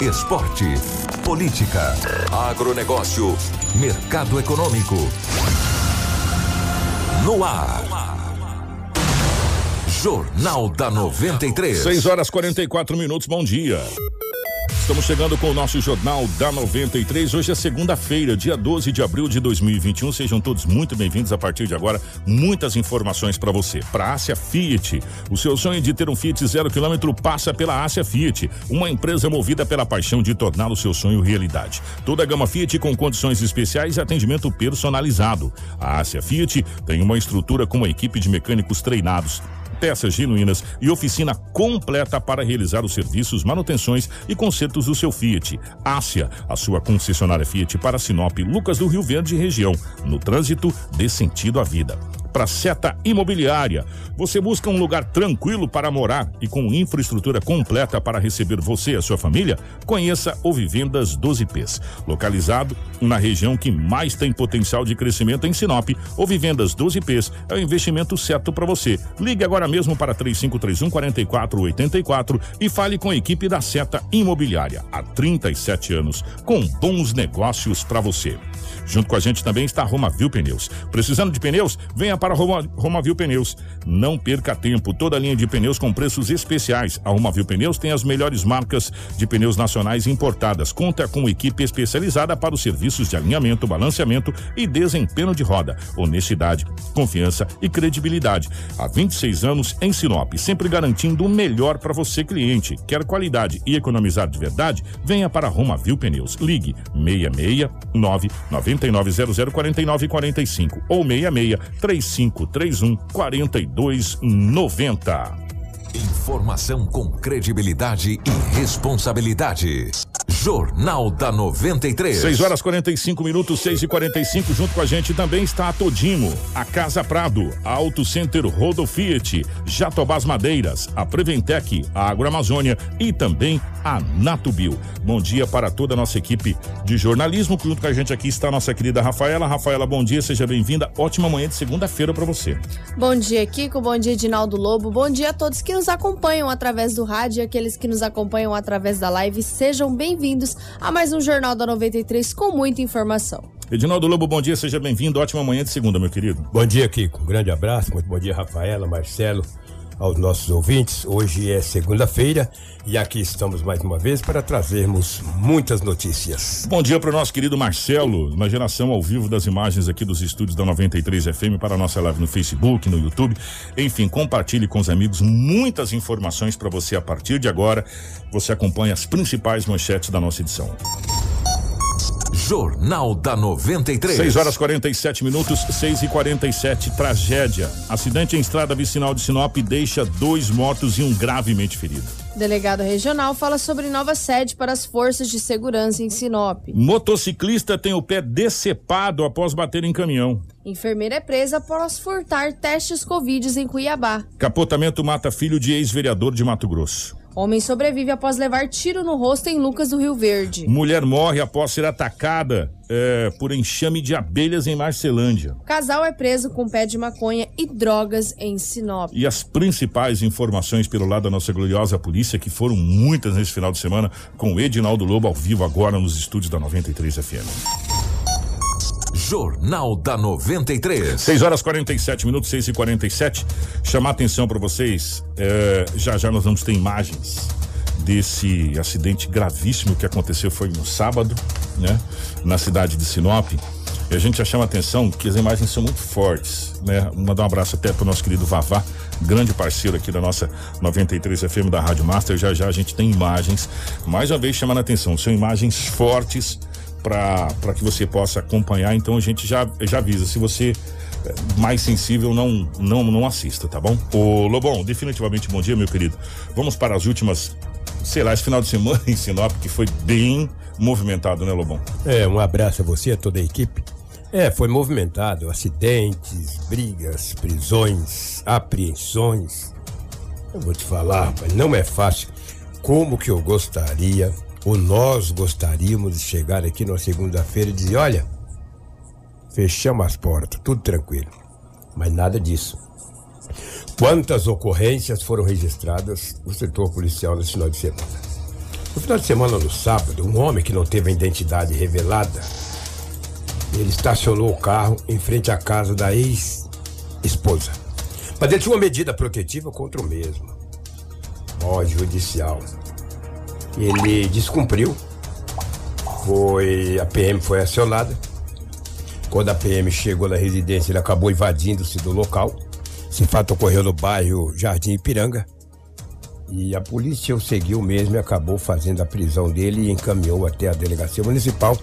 Esporte. Política. Agronegócio. Mercado econômico. No ar. Jornal da 93. 6 horas 44 minutos, bom dia. Estamos chegando com o nosso Jornal da 93. Hoje é segunda-feira, dia 12 de abril de 2021. Sejam todos muito bem-vindos a partir de agora. Muitas informações para você. Para Ásia Fiat. O seu sonho de ter um Fiat zero quilômetro passa pela Ásia Fiat, uma empresa movida pela paixão de tornar o seu sonho realidade. Toda a gama Fiat com condições especiais e atendimento personalizado. A Ásia Fiat tem uma estrutura com uma equipe de mecânicos treinados peças genuínas e oficina completa para realizar os serviços, manutenções e consertos do seu Fiat. Ásia, a sua concessionária Fiat para Sinop, Lucas do Rio Verde região. No trânsito, dê sentido à vida para Seta Imobiliária. Você busca um lugar tranquilo para morar e com infraestrutura completa para receber você e a sua família? Conheça o Vivendas 12Ps. Localizado na região que mais tem potencial de crescimento em Sinop, o Vivendas 12Ps é o investimento certo para você. Ligue agora mesmo para 3531 4484 e fale com a equipe da Seta Imobiliária. Há 37 anos, com bons negócios para você. Junto com a gente também está a Romavil Pneus. Precisando de pneus? Venha para Roma, Romavil Pneus. Não perca tempo. Toda a linha de pneus com preços especiais. A Romavil Pneus tem as melhores marcas de pneus nacionais importadas. Conta com equipe especializada para os serviços de alinhamento, balanceamento e desempenho de roda. Honestidade, confiança e credibilidade. Há 26 anos em Sinop, sempre garantindo o melhor para você, cliente. Quer qualidade e economizar de verdade? Venha para Romavil Pneus. Ligue 669 9900 4945 ou 66 3531 4290. Informação com credibilidade e responsabilidade. Jornal da 93. 6 horas 45 minutos, 6 e 45 Junto com a gente também está a Todimo, a Casa Prado, a Auto Center Rodo Fiat, Jatobás Madeiras, a Preventec, a Agroamazônia e também a Natubio. Bom dia para toda a nossa equipe de jornalismo. Junto com a gente aqui está a nossa querida Rafaela. Rafaela, bom dia, seja bem-vinda. Ótima manhã de segunda-feira para você. Bom dia, Kiko. Bom dia, Edinaldo Lobo. Bom dia a todos que nos acompanham através do rádio e aqueles que nos acompanham através da live. Sejam bem-vindos a mais um Jornal da 93 com muita informação. Edinaldo Lobo, bom dia, seja bem-vindo. Ótima manhã de segunda, meu querido. Bom dia, Kiko. Um grande abraço. Muito bom dia, Rafaela, Marcelo, aos nossos ouvintes. Hoje é segunda-feira e aqui estamos mais uma vez para trazermos muitas notícias. Bom dia para o nosso querido Marcelo, uma geração ao vivo das imagens aqui dos estúdios da 93 FM para a nossa live no Facebook, no YouTube. Enfim, compartilhe com os amigos muitas informações para você a partir de agora. Você acompanha as principais manchetes da nossa edição. Jornal da 93. 6 horas 47 minutos, 6 e 47 Tragédia. Acidente em estrada vicinal de Sinop deixa dois mortos e um gravemente ferido. Delegado regional fala sobre nova sede para as forças de segurança em Sinop. Motociclista tem o pé decepado após bater em caminhão. Enfermeira é presa após furtar testes Covid em Cuiabá. Capotamento mata filho de ex-vereador de Mato Grosso. Homem sobrevive após levar tiro no rosto em Lucas do Rio Verde. Mulher morre após ser atacada é, por enxame de abelhas em Marcelândia. Casal é preso com pé de maconha e drogas em Sinop. E as principais informações pelo lado da nossa gloriosa polícia, que foram muitas nesse final de semana, com o Edinaldo Lobo ao vivo agora nos estúdios da 93 FM. Jornal da 93. 6 horas 47 minutos, 6 e 47 Chamar atenção para vocês, é, já já nós vamos ter imagens desse acidente gravíssimo que aconteceu foi no sábado, né? Na cidade de Sinop. E a gente já chama atenção que as imagens são muito fortes, né? Mandar um abraço até pro nosso querido Vavá, grande parceiro aqui da nossa 93 FM da Rádio Master. Já já a gente tem imagens, mais uma vez chamando a atenção, são imagens fortes para que você possa acompanhar. Então a gente já, já avisa, se você é mais sensível, não, não, não assista, tá bom? Ô Lobão, definitivamente bom dia, meu querido. Vamos para as últimas sei lá, esse final de semana em Sinop, que foi bem movimentado, né, Lobão? É, um abraço a você, a toda a equipe. É, foi movimentado, acidentes, brigas, prisões, apreensões. Eu vou te falar, rapaz, não é fácil. Como que eu gostaria, ou nós gostaríamos de chegar aqui na segunda-feira e dizer, olha, fechamos as portas, tudo tranquilo. Mas nada disso. Quantas ocorrências foram registradas no setor policial nesse final de semana? No final de semana, no sábado, um homem que não teve a identidade revelada, ele estacionou o carro em frente à casa da ex-esposa. Mas ele tinha uma medida protetiva contra o mesmo. Ó, judicial. Ele descumpriu. Foi. A PM foi acionada. Quando a PM chegou na residência, ele acabou invadindo-se do local. Esse fato ocorreu no bairro Jardim Ipiranga. E a polícia o seguiu mesmo e acabou fazendo a prisão dele e encaminhou até a delegacia municipal.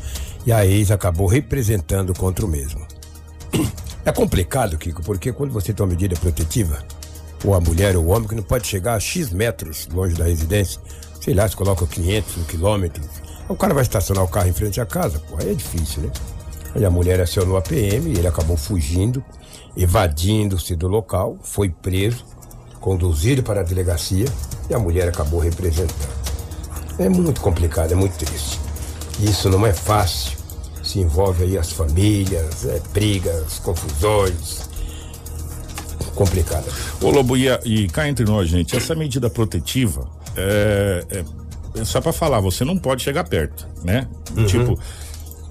E a ex acabou representando contra o mesmo. É complicado, Kiko, porque quando você tem uma medida protetiva, ou a mulher ou o homem que não pode chegar a X metros longe da residência, sei lá, se coloca 500, um quilômetro, o cara vai estacionar o carro em frente à casa, pô, aí é difícil, né? Aí a mulher acionou a PM ele acabou fugindo, evadindo-se do local, foi preso, conduzido para a delegacia e a mulher acabou representando. É muito complicado, é muito triste. Isso não é fácil. Se envolve aí as famílias, é, brigas, confusões. Complicado. Ô Lobo, e, e cá entre nós, gente, essa medida protetiva é, é- é só pra falar, você não pode chegar perto, né? Uhum. Tipo,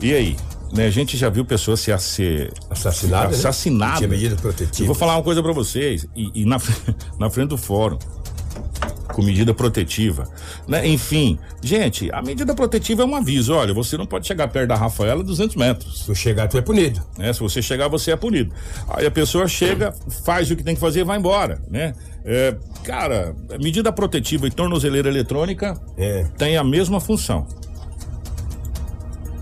e aí? Né, a gente já viu pessoas se ser Assassinada, né? assassinadas. Medida protetiva. Eu vou falar uma coisa pra vocês, e, e na, na frente do fórum, com medida protetiva, né? Enfim, gente, a medida protetiva é um aviso, olha, você não pode chegar perto da Rafaela 200 metros. Se chegar, tu é punido. né? Se você chegar, você é punido. Aí a pessoa chega, faz o que tem que fazer e vai embora, né? É, cara, medida protetiva e tornozeleira eletrônica É. tem a mesma função.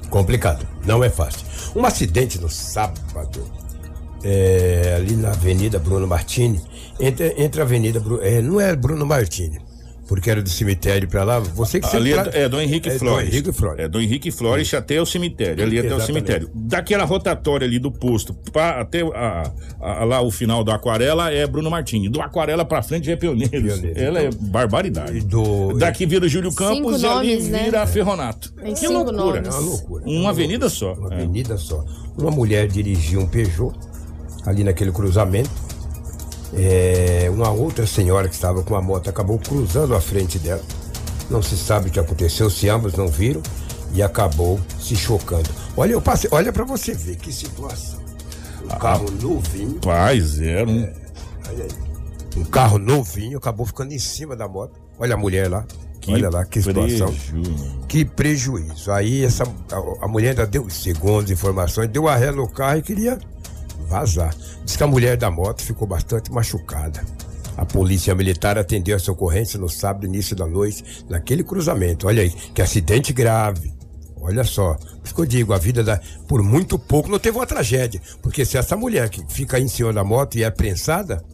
Complicado, não é fácil. Um acidente no sábado, é, ali na Avenida Bruno Martini, entre, entre a Avenida Bruno. É, não é Bruno Martini, porque era do cemitério pra lá. Você que Ali sempre é, é do Henrique é do Flores. Henrique Flores. É do Henrique Flores até o cemitério. Ali até o cemitério. Daquela rotatória ali do posto pra, até a- a- lá o final do Aquarela é Bruno Martini. Do Aquarela pra frente é Pioneiros. Pioneiros. Ela é barbaridade. E do- Daqui vira Júlio Campos e ali nomes, né? vira Ferronato. Tem que cinco loucura. nomes. É uma loucura. Uma avenida só. Uma É. avenida só. Uma mulher dirigia um Peugeot ali naquele cruzamento. É, uma outra senhora que estava com a moto acabou cruzando a frente dela. Não se sabe o que aconteceu, se ambos não viram e acabou se chocando. Olha, eu passei, olha para você ver que situação. Um Ah. carro novinho, Paz, era um. olha aí. Um carro novinho acabou ficando em cima da moto. Olha a mulher lá. olha lá que situação. preju. Que prejuízo. Aí essa, a, a mulher ainda deu, segundo as informações, deu a ré no carro e queria vazar. Diz que a mulher da moto ficou bastante machucada. A polícia militar atendeu essa ocorrência no sábado, início da noite, naquele cruzamento. Olha aí, que acidente grave. Olha só, por isso que eu digo, a vida da. Por muito pouco não teve uma tragédia. Porque se essa mulher que fica em cima da moto e é prensada,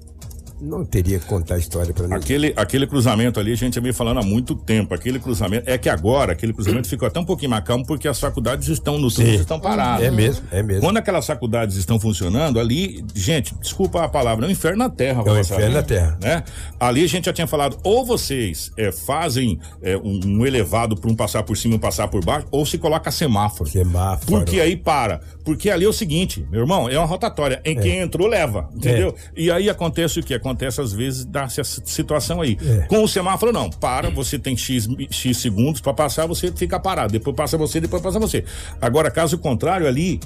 não teria que contar a história pra ninguém. Aquele, aquele cruzamento ali, a gente já vem falando há muito tempo. Aquele cruzamento. É que agora, aquele cruzamento ficou até um pouquinho mais calmo porque as faculdades estão no trânsito, estão paradas. É mesmo, é mesmo. Quando aquelas faculdades estão funcionando, ali, gente, desculpa a palavra, é um inferno na terra. É um inferno na terra. Né? Ali a gente já tinha falado, ou vocês é, fazem é, um, um elevado para um passar por cima e um passar por baixo, ou se coloca semáforo. Semáforo. Porque aí para. Porque ali é o seguinte, meu irmão, é uma rotatória. Em quem entrou, leva. Entendeu? E aí acontece o que? Acontece às vezes dessa situação aí. É. Com o semáforo, não. Para, você tem X, X segundos para passar, você fica parado. Depois passa você, depois passa você. Agora, caso contrário, ali.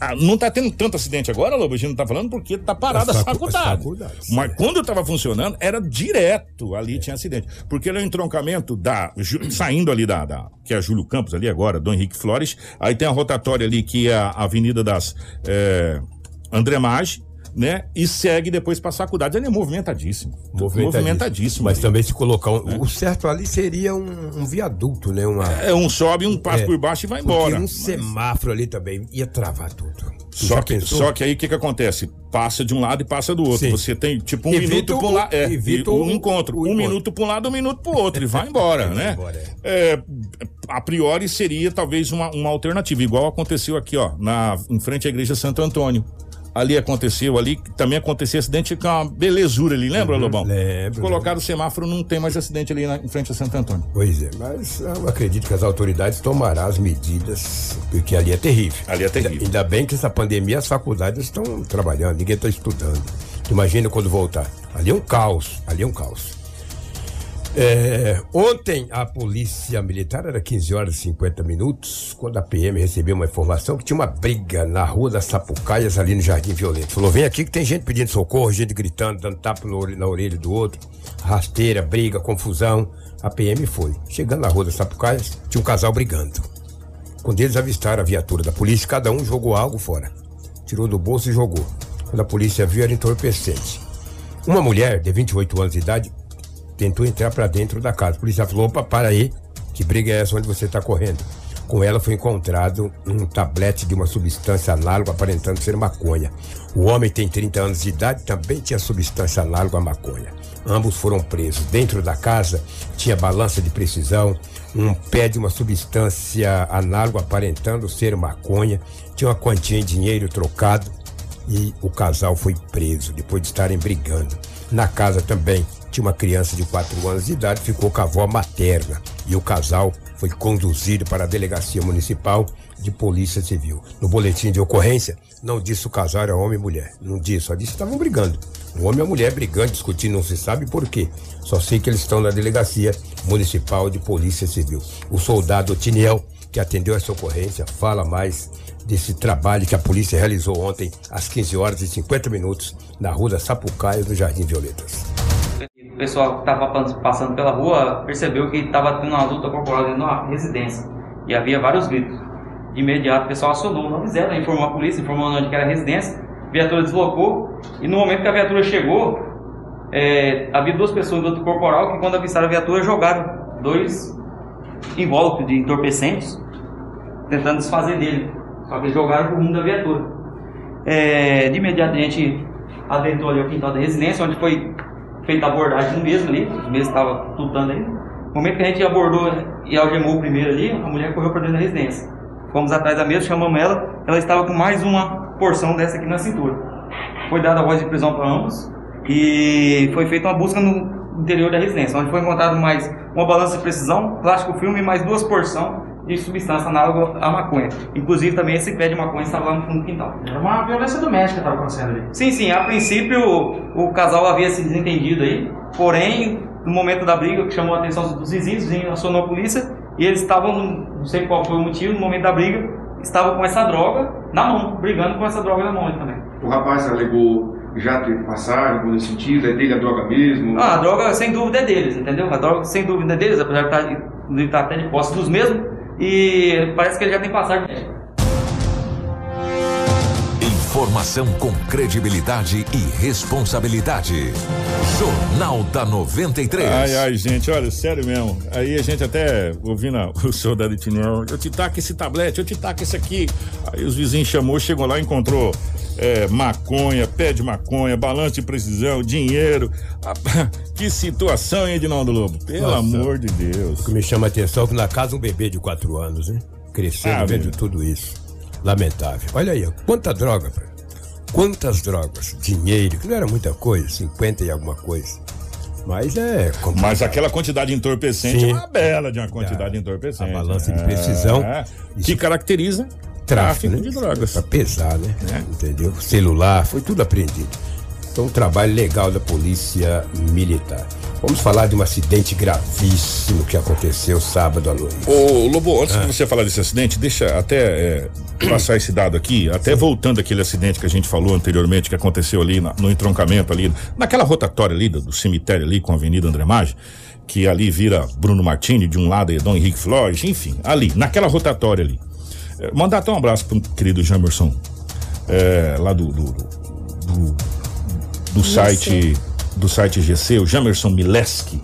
ah, Não tá tendo tanto acidente agora, Lobo, a gente não tá falando porque tá parada As a facu- faculdade. Mas é. quando tava funcionando, era direto ali tinha acidente. Porque ele é um entroncamento da. Saindo ali da, da- que é a Júlio Campos ali agora, Dom Henrique Flores. Aí tem a rotatória ali que é a Avenida das. É, André Maggi, né? E segue depois pra faculdade. Ele é movimentadíssimo. Movimentadíssimo. Mas ali. também se colocar. Um, O certo ali seria um, um viaduto, né? Uma, É um sobe, um passa É, por baixo e vai porque embora. um semáforo ali também ia travar tudo. Só que, pensou? só que aí o que, que acontece? Passa de um lado e passa do outro. Sim. Você tem tipo um Evita minuto para um lado. É, evita um o- encontro. um encontro. minuto para um lado, um minuto para o outro. E vai embora, né? embora, É, a priori seria talvez uma, uma alternativa, igual aconteceu aqui, ó, na, em frente à igreja Santo Antônio. Ali aconteceu, ali também aconteceu acidente com uma belezura ali, lembra, Lobão? Uhum. lembro, Colocaram o semáforo, não tem mais acidente ali na, em frente a Santo Antônio. Pois é, mas eu acredito que as autoridades tomarão as medidas, porque ali é terrível. Ali é terrível. Ainda, ainda bem que essa pandemia as faculdades estão trabalhando, ninguém está estudando. Imagina quando voltar. Ali é um caos, ali é um caos. É, ontem a polícia militar era 15 horas e 50 minutos, quando a PM recebeu uma informação que tinha uma briga na rua das Sapucaias, ali no Jardim Violento. Falou: vem aqui que tem gente pedindo socorro, gente gritando, dando tapa na orelha do outro, rasteira, briga, confusão. A PM foi. Chegando na rua das Sapucaias, tinha um casal brigando. Quando eles avistaram a viatura da polícia, cada um jogou algo fora. Tirou do bolso e jogou. Quando a polícia viu, era entorpecente. Uma mulher de 28 anos de idade tentou entrar para dentro da casa. A polícia falou: opa, para aí, que briga é essa onde você está correndo? Com ela foi encontrado um tablete de uma substância análoga aparentando ser maconha. O homem tem 30 anos de idade também tinha substância análoga à maconha. Ambos foram presos. Dentro da casa tinha balança de precisão, um pé de uma substância análoga aparentando ser maconha, tinha uma quantia em dinheiro trocado e o casal foi preso depois de estarem brigando. Na casa também uma criança de 4 anos de idade, ficou com a avó materna e o casal foi conduzido para a delegacia municipal de polícia civil. No boletim de ocorrência, não disse o casal era homem e mulher. Não disse, só disse que estavam brigando. Um homem e uma mulher brigando, discutindo, não se sabe por quê. Só sei que eles estão na delegacia municipal de polícia civil. O soldado Tiniel, que atendeu essa ocorrência, fala mais desse trabalho que a polícia realizou ontem às 15 horas e 50 minutos na rua da Sapucaia do Jardim Violetas. O pessoal que estava passando pela rua percebeu que estava tendo uma luta corporal dentro de uma residência e havia vários gritos. De imediato o pessoal acionou, não fizeram, informou a polícia, informou onde era a residência, a viatura deslocou e no momento que a viatura chegou, é, havia duas pessoas do luta corporal que quando avistaram a viatura jogaram dois invólucros de entorpecentes tentando desfazer dele, só que jogaram pro rumo da viatura. É, de imediato a gente adentrou ali ao quintal da residência, onde foi feita a abordagem do mesmo ali, os mesmos estavam lutando aí. No momento que a gente abordou e algemou o primeiro ali, a mulher correu para dentro da residência. Fomos atrás da mesa, chamamos ela, ela estava com mais uma porção dessa aqui na cintura. Foi dada a voz de prisão para ambos e foi feita uma busca no interior da residência, onde foi encontrado mais uma balança de precisão, plástico filme e mais duas porções de substância análoga à maconha. Inclusive também esse pé de maconha estava lá no fundo do quintal. Era uma violência doméstica que estava acontecendo ali. Sim, sim. A princípio, o casal havia se desentendido aí. Porém, no momento da briga, que chamou a atenção dos vizinhos, o vizinho acionou a polícia. E eles estavam, não sei qual foi o motivo, no momento da briga, estavam com essa droga na mão, brigando com essa droga na mão também. O rapaz alegou já ter passado, nesse sentido, é dele a droga mesmo? Ah, a droga sem dúvida é deles, entendeu? A droga sem dúvida é deles, apesar de estar, de estar até de posse dos mesmos. E parece que ele já tem passagem. Informação com credibilidade e responsabilidade. Jornal da 93. Ai, ai, gente, olha, sério mesmo. Aí a gente até ouvindo o soldado Tiniel, eu te taco esse tablete, eu te taco esse aqui. Aí os vizinhos chamou, chegou lá, encontrou é, maconha, pé de maconha, balanço de precisão, dinheiro. Ah, Que situação, hein, Edinaldo Lobo? Pelo Nossa. amor de Deus. O que me chama a atenção é que na casa um bebê de 4 anos, né? Crescendo, Ah, vendo tudo isso. Lamentável. Olha aí, quanta droga, pai. Quantas drogas? Dinheiro, que não era muita coisa, 50 e alguma coisa. Mas é complicado. Mas aquela quantidade de entorpecente Sim. é uma bela de uma quantidade de entorpecente. A balança de É, precisão. que Isso- caracteriza tráfico, tráfico né? de drogas. Pra pesar, né? É. Entendeu? Celular, foi tudo apreendido. Então, um trabalho legal da Polícia Militar. Vamos falar de um acidente gravíssimo que aconteceu sábado à noite. Ô, Lobo, antes Ah. de você falar desse acidente, deixa até é, passar esse dado aqui, até voltando aquele acidente que a gente falou anteriormente, que aconteceu ali na- no entroncamento ali, naquela rotatória ali do, do cemitério ali com a Avenida André Maggi, que ali vira Bruno Martini, de um lado é Dom Henrique Flores, enfim, ali, naquela rotatória ali. É, mandar até um abraço pro querido Jamerson, é, lá do, do, do, do site do site GC, o Jamerson Mileski,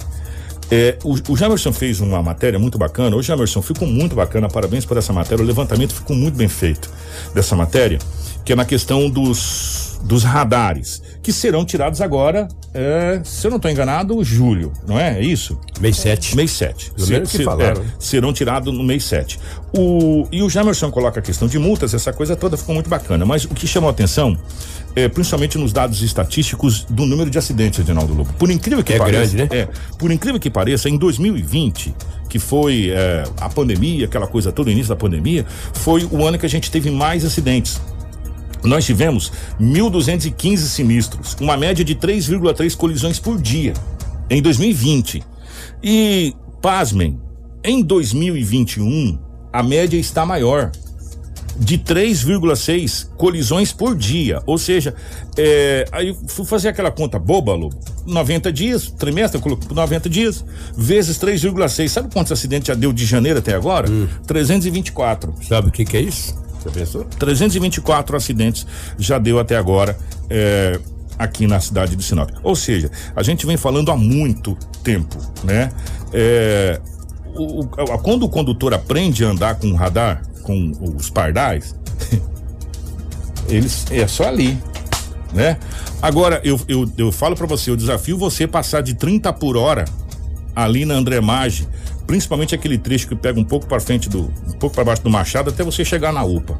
É, o, o Jamerson fez uma matéria muito bacana. Ô, Jamerson, ficou muito bacana. Parabéns por essa matéria. O levantamento ficou muito bem feito dessa matéria, que é na questão dos, dos radares, que serão tirados agora, é, se eu não estou enganado, julho, não é? É isso? Mês 7. Mês 7. Pelo menos que falaram. serão tirados no mês 7. O, e o Jamerson coloca a questão de multas, essa coisa toda ficou muito bacana. Mas o que chamou a atenção é, principalmente nos dados estatísticos do número de acidentes, Edinaldo Lobo. Por incrível que É pareça, grande, né? é, por incrível que pareça, em 2020, que foi é, a pandemia, aquela coisa toda, o início da pandemia, foi o ano que a gente teve mais acidentes. Nós tivemos 1.215 sinistros, uma média de 3,3 colisões por dia em 2020. E, pasmem, em 2021, a média está maior de 3,6 colisões por dia. Ou seja, é, aí fui fazer aquela conta boba, Lobo. 90 dias, trimestre, eu coloquei por 90 dias, vezes 3,6. Sabe quantos acidentes já deu de janeiro até agora? 324. Sabe o que, que é isso? Pensou? 324 acidentes já deu até agora é, aqui na cidade de Sinop. Ou seja, a gente vem falando há muito tempo, né? É, o- o- quando o condutor aprende a andar com o radar, com os pardais, eles é só ali, né? Agora eu, eu, eu falo pra você, eu desafio você passar de 30 por hora ali na André Maggi, principalmente aquele trecho que pega um pouco para frente do, um pouco para baixo do Machado até você chegar na UPA.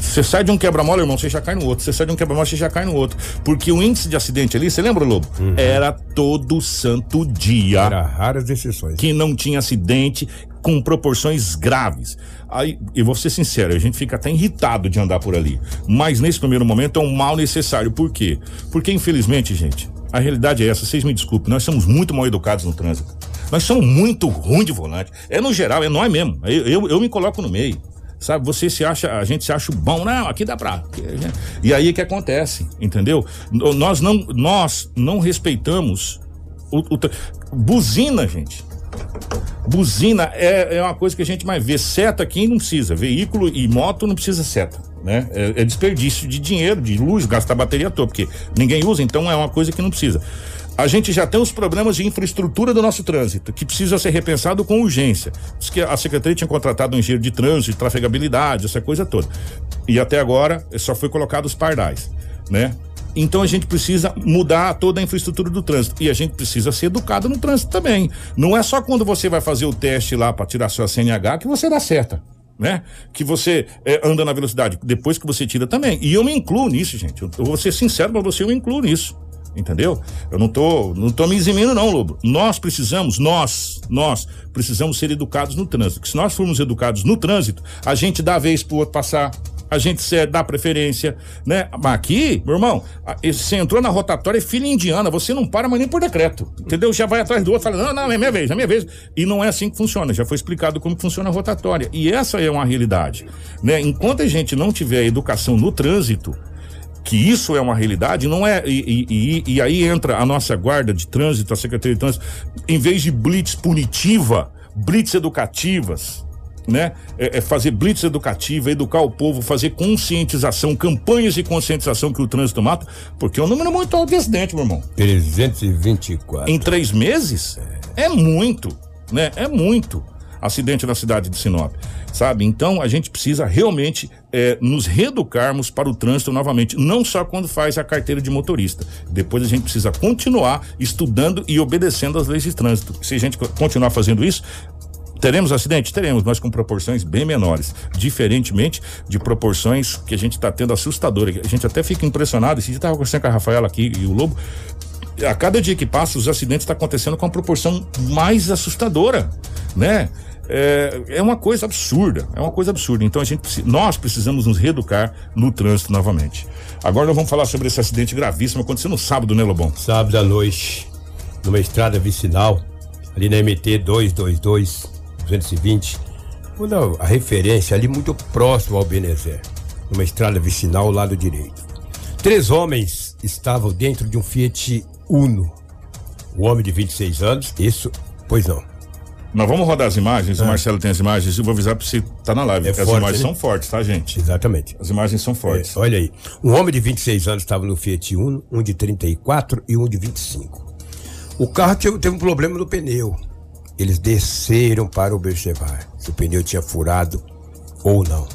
Você sai de um quebra-mola, irmão, você já cai no outro. Você sai de um quebra-mola, você já cai no outro. Porque o índice de acidente ali, você lembra, Lobo? Era todo santo dia Era raras exceções. que não tinha acidente com proporções graves. Aí, eu vou ser sincero, a gente fica até irritado de andar por ali. Mas nesse primeiro momento é um mal necessário. Por quê? Porque, infelizmente, gente, a realidade é essa, vocês me desculpem, nós somos muito mal educados no trânsito. Nós somos muito ruins de volante. É no geral, é nós mesmo. Eu, eu, eu me coloco no meio. Sabe, você se acha, a gente se acha bom, não, aqui dá pra. E aí que acontece, entendeu? Nós não, nós não respeitamos o, o buzina, gente. Buzina é, é uma coisa que a gente mais vê. Seta aqui não precisa. Veículo e moto não precisa seta. Né? É, é desperdício de dinheiro, de luz, gastar bateria à toa, porque ninguém usa, então é uma coisa que não precisa. A gente já tem os problemas de infraestrutura do nosso trânsito, que precisa ser repensado com urgência. Diz que a Secretaria tinha contratado um engenheiro de trânsito, de trafegabilidade, essa coisa toda. E até agora só foi colocado os pardais, né? Então a gente precisa mudar toda a infraestrutura do trânsito e a gente precisa ser educado no trânsito também. Não é só quando você vai fazer o teste lá para tirar sua CNH que você dá certa, né? Que você eh, anda na velocidade. Depois que você tira também. E eu me incluo nisso, gente. Eu, eu vou ser sincero para você, eu me incluo nisso. Entendeu? Eu não tô, não tô me eximindo não, Lobo. Nós precisamos, nós, nós precisamos ser educados no trânsito. Que se nós formos educados no trânsito, a gente dá a vez pro outro passar, a gente dá preferência, né? Mas aqui, meu irmão, você entrou na rotatória, é filha indiana, você não para mais nem por decreto, entendeu? Já vai atrás do outro, fala, não, não, é minha vez, é minha vez. E não é assim que funciona, já foi explicado como funciona a rotatória. E essa é uma realidade, né? Enquanto a gente não tiver educação no trânsito, que isso é uma realidade, não é. E, e- e- aí entra a nossa guarda de trânsito, a Secretaria de Trânsito, em vez de blitz punitiva, blitz educativas. Né? É, é fazer blitz educativa, educar o povo, fazer conscientização, campanhas de conscientização que o trânsito mata, porque é um número muito alto de acidente, meu irmão. 324. Em três meses é muito, né? É muito acidente na cidade de Sinop, sabe? Então a gente precisa realmente eh, nos reeducarmos para o trânsito novamente, não só quando faz a carteira de motorista. Depois a gente precisa continuar estudando e obedecendo às leis de trânsito. Se a gente co- continuar fazendo isso, Teremos acidente? Teremos, mas com proporções bem menores. Diferentemente de proporções que a gente está tendo assustadoras. A gente até fica impressionado. Esse dia estava conversando com a Rafaela aqui e o Lobo. A cada dia que passa, os acidentes estão acontecendo com uma proporção mais assustadora, né? É, é uma coisa absurda, é uma coisa absurda. Então a gente, nós precisamos nos reeducar no trânsito novamente. Agora nós vamos falar sobre esse acidente gravíssimo aconteceu no sábado, né, Lobão? Sábado à noite, numa estrada vicinal, ali na MT 222, 220. Vou dar a referência ali muito próximo ao Benezer, numa estrada vicinal ao lado direito. Três homens estavam dentro de um Fiat Uno. O homem de 26 anos, isso, pois não. Nós vamos rodar as imagens, o Marcelo tem as imagens, eu vou avisar pra você tá na live. É porque as forte, imagens né? são fortes, tá, gente? Exatamente. As imagens são fortes. É, olha aí. Um homem de 26 anos estava no Fiat Uno, um de 34 e um de 25. O carro teve, teve um problema no pneu. Eles desceram para observar se o pneu tinha furado ou não.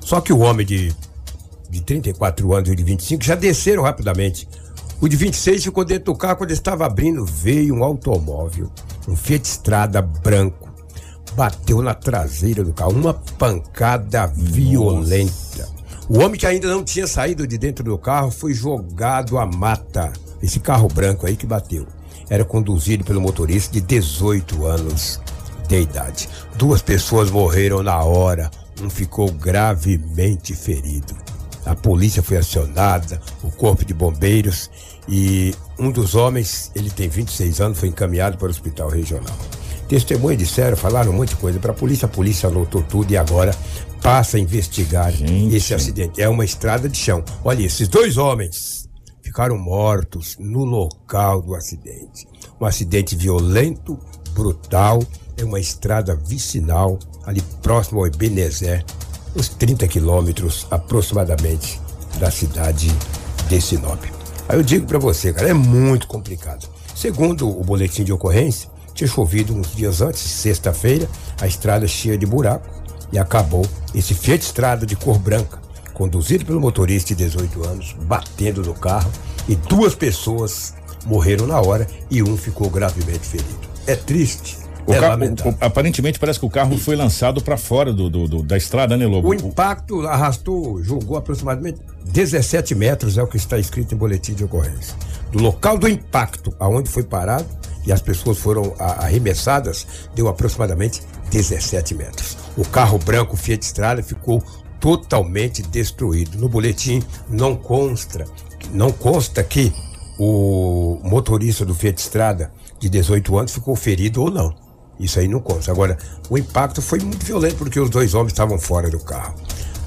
Só que o homem de, de 34 anos e de 25 já desceram rapidamente. O de 26 ficou dentro do carro quando estava abrindo. Veio um automóvel, um Fiat Strada branco, bateu na traseira do carro. Uma pancada violenta. O homem que ainda não tinha saído de dentro do carro foi jogado à mata. Esse carro branco aí que bateu era conduzido pelo motorista de 18 anos de idade. Duas pessoas morreram na hora, um ficou gravemente ferido. A polícia foi acionada, o corpo de bombeiros e um dos homens, ele tem 26 anos, foi encaminhado para o hospital regional. Testemunhas disseram, falaram um monte de coisa para a polícia, a polícia anotou tudo e agora passa a investigar Gente. esse acidente. É uma estrada de chão. Olha, esses dois homens ficaram mortos no local do acidente. Um acidente violento, brutal, é uma estrada vicinal, ali próximo ao Ebenezer, uns 30 quilômetros aproximadamente da cidade de Sinop. Aí eu digo pra você, cara, é muito complicado. Segundo o boletim de ocorrência, tinha chovido uns dias antes, sexta-feira, a estrada cheia de buraco e acabou esse Fiat Estrada de cor branca, conduzido pelo motorista de 18 anos, batendo no carro e duas pessoas morreram na hora e um ficou gravemente ferido. É triste. O é carro- o- aparentemente parece que o carro foi lançado para fora do, do- do- da estrada, né, Lobo? O impacto arrastou, jogou aproximadamente 17 metros, é o que está escrito em boletim de ocorrência. Do local do impacto, aonde foi parado e as pessoas foram arremessadas, deu aproximadamente 17 metros. O carro branco Fiat Strada ficou totalmente destruído. No boletim não consta, não consta que o motorista do Fiat Strada de 18 anos ficou ferido ou não. Isso aí não consta. Agora, o impacto foi muito violento porque os dois homens estavam fora do carro.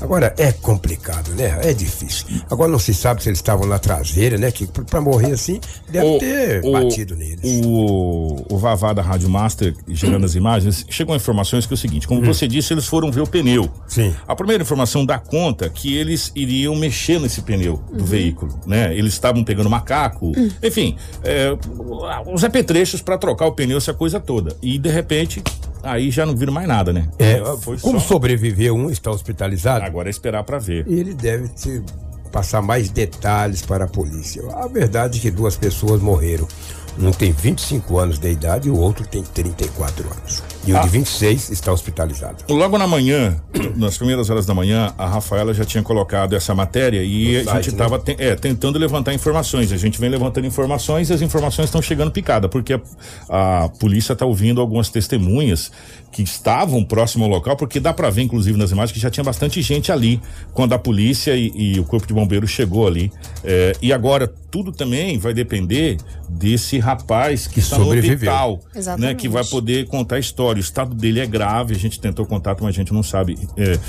Agora, é complicado, né? É difícil. Agora não se sabe se eles estavam na traseira, né? Que pra- morrer assim, deve ter batido neles. O, o Vavá da Rádio Master, gerando as imagens, chegam informações que é o seguinte: como você disse, eles foram ver o pneu. Hum. Sim. A primeira informação dá conta que eles iriam mexer nesse pneu do veículo, né? Eles estavam pegando macaco, enfim, é, os apetrechos para trocar o pneu, essa coisa toda. E de repente, aí já não viram mais nada, né? É, Foi como só- sobreviveu um, está hospitalizado, Agora é esperar para ver. ele deve te passar mais detalhes para a polícia. A verdade é que duas pessoas morreram. Um tem 25 anos de idade e o outro tem 34 anos. E o Ah. de 26 está hospitalizado. Logo na manhã, nas primeiras horas da manhã, a Rafaela já tinha colocado essa matéria e No a site, gente né? estava tentando levantar informações. A gente vem levantando informações e as informações estão chegando picada, porque a, a polícia está ouvindo algumas testemunhas que estavam próximo ao local, porque dá para ver, inclusive, nas imagens, que já tinha bastante gente ali quando a polícia e, e o corpo de bombeiros chegou ali. É, e agora, tudo também vai depender desse rapaz que, Que está sobreviveu. no hospital, né, que vai poder contar a história. O estado dele é grave, a gente tentou contato, mas a gente não sabe é,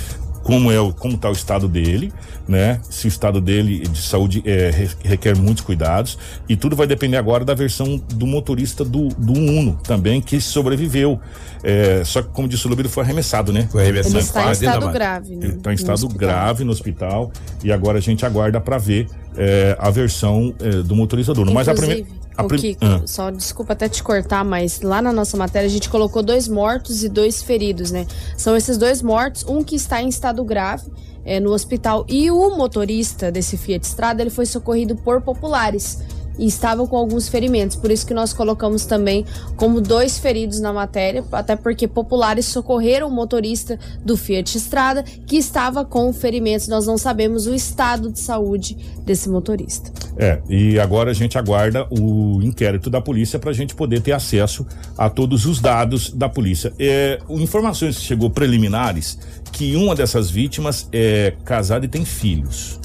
como é o como está o estado dele, né? Se o estado dele de saúde é, re- requer muitos cuidados e tudo vai depender agora da versão do motorista do, do Uno também que sobreviveu. É, só que como disse o ele foi arremessado, né? Foi arremessado. Ele está em estado grave, né? Ele está em no estado hospital. grave no hospital e agora a gente aguarda para ver é, a versão é, do motorista do Uno. Mas a primeira. A prim- Kiko, Ah. só desculpa até te cortar, mas lá na nossa matéria a gente colocou dois mortos e dois feridos, né? São esses dois mortos, um que está em estado grave é, no hospital e o motorista desse Fiat Strada ele foi socorrido por populares e estavam com alguns ferimentos. Por isso que nós colocamos também como dois feridos na matéria, até porque populares socorreram o motorista do Fiat Strada que estava com ferimentos. Nós não sabemos o estado de saúde desse motorista. É, e agora a gente aguarda o inquérito da polícia para a gente poder ter acesso a todos os dados da polícia. É, informações que chegou preliminares que uma dessas vítimas é casada e tem filhos.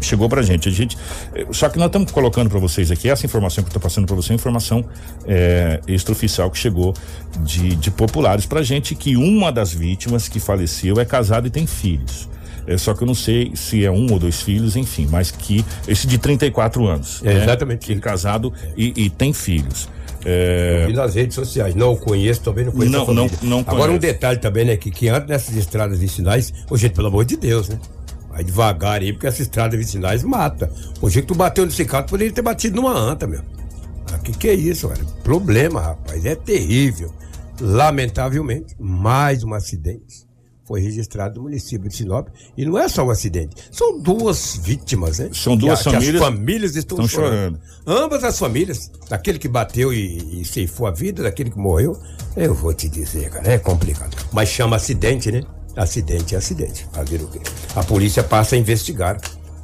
Chegou pra gente. A gente eh, só que nós estamos colocando para vocês aqui, essa informação que eu tô passando para você é informação é, extraoficial que chegou de, de populares pra gente que uma das vítimas que faleceu é casada e tem filhos. É, só que eu não sei se é um ou dois filhos, enfim, mas que esse de 34 anos. É, né? exatamente. Que é casado e, e tem filhos. É, E nas redes sociais. Não conheço, também não conheço Não, não- não Agora um detalhe também, né? Que, que antes dessas estradas vicinais, ô gente, pelo amor de Deus, né? Vai devagar aí, porque essa estrada vicinais mata. O jeito que tu bateu nesse carro, tu poderia ter batido numa anta, meu. que que é isso, cara? Problema, rapaz, é terrível. Lamentavelmente, mais um acidente foi registrado no município de Sinop. E não é só um acidente, são duas vítimas, né? São duas que, a- que famílias as famílias estão, estão chorando. Ambas as famílias, daquele que bateu e, e ceifou a vida, daquele que morreu, eu vou te dizer, cara, é complicado. Mas chama acidente, né? Acidente é acidente. Fazer o quê? A polícia passa a investigar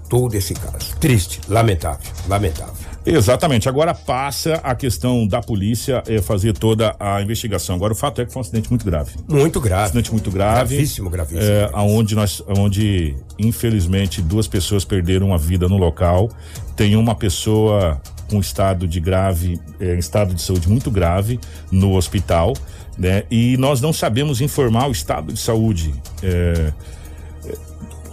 todo esse caso. Triste, lamentável, lamentável. Exatamente. Agora passa a questão da polícia eh, fazer toda a investigação. Agora o fato é que foi um acidente muito grave. Muito grave. Acidente muito grave. Gravíssimo, gravíssimo. É, aonde nós, onde infelizmente duas pessoas perderam a vida no local. Tem uma pessoa com estado de grave, eh, estado de saúde muito grave no hospital, né? E nós não sabemos informar o estado de saúde. eh,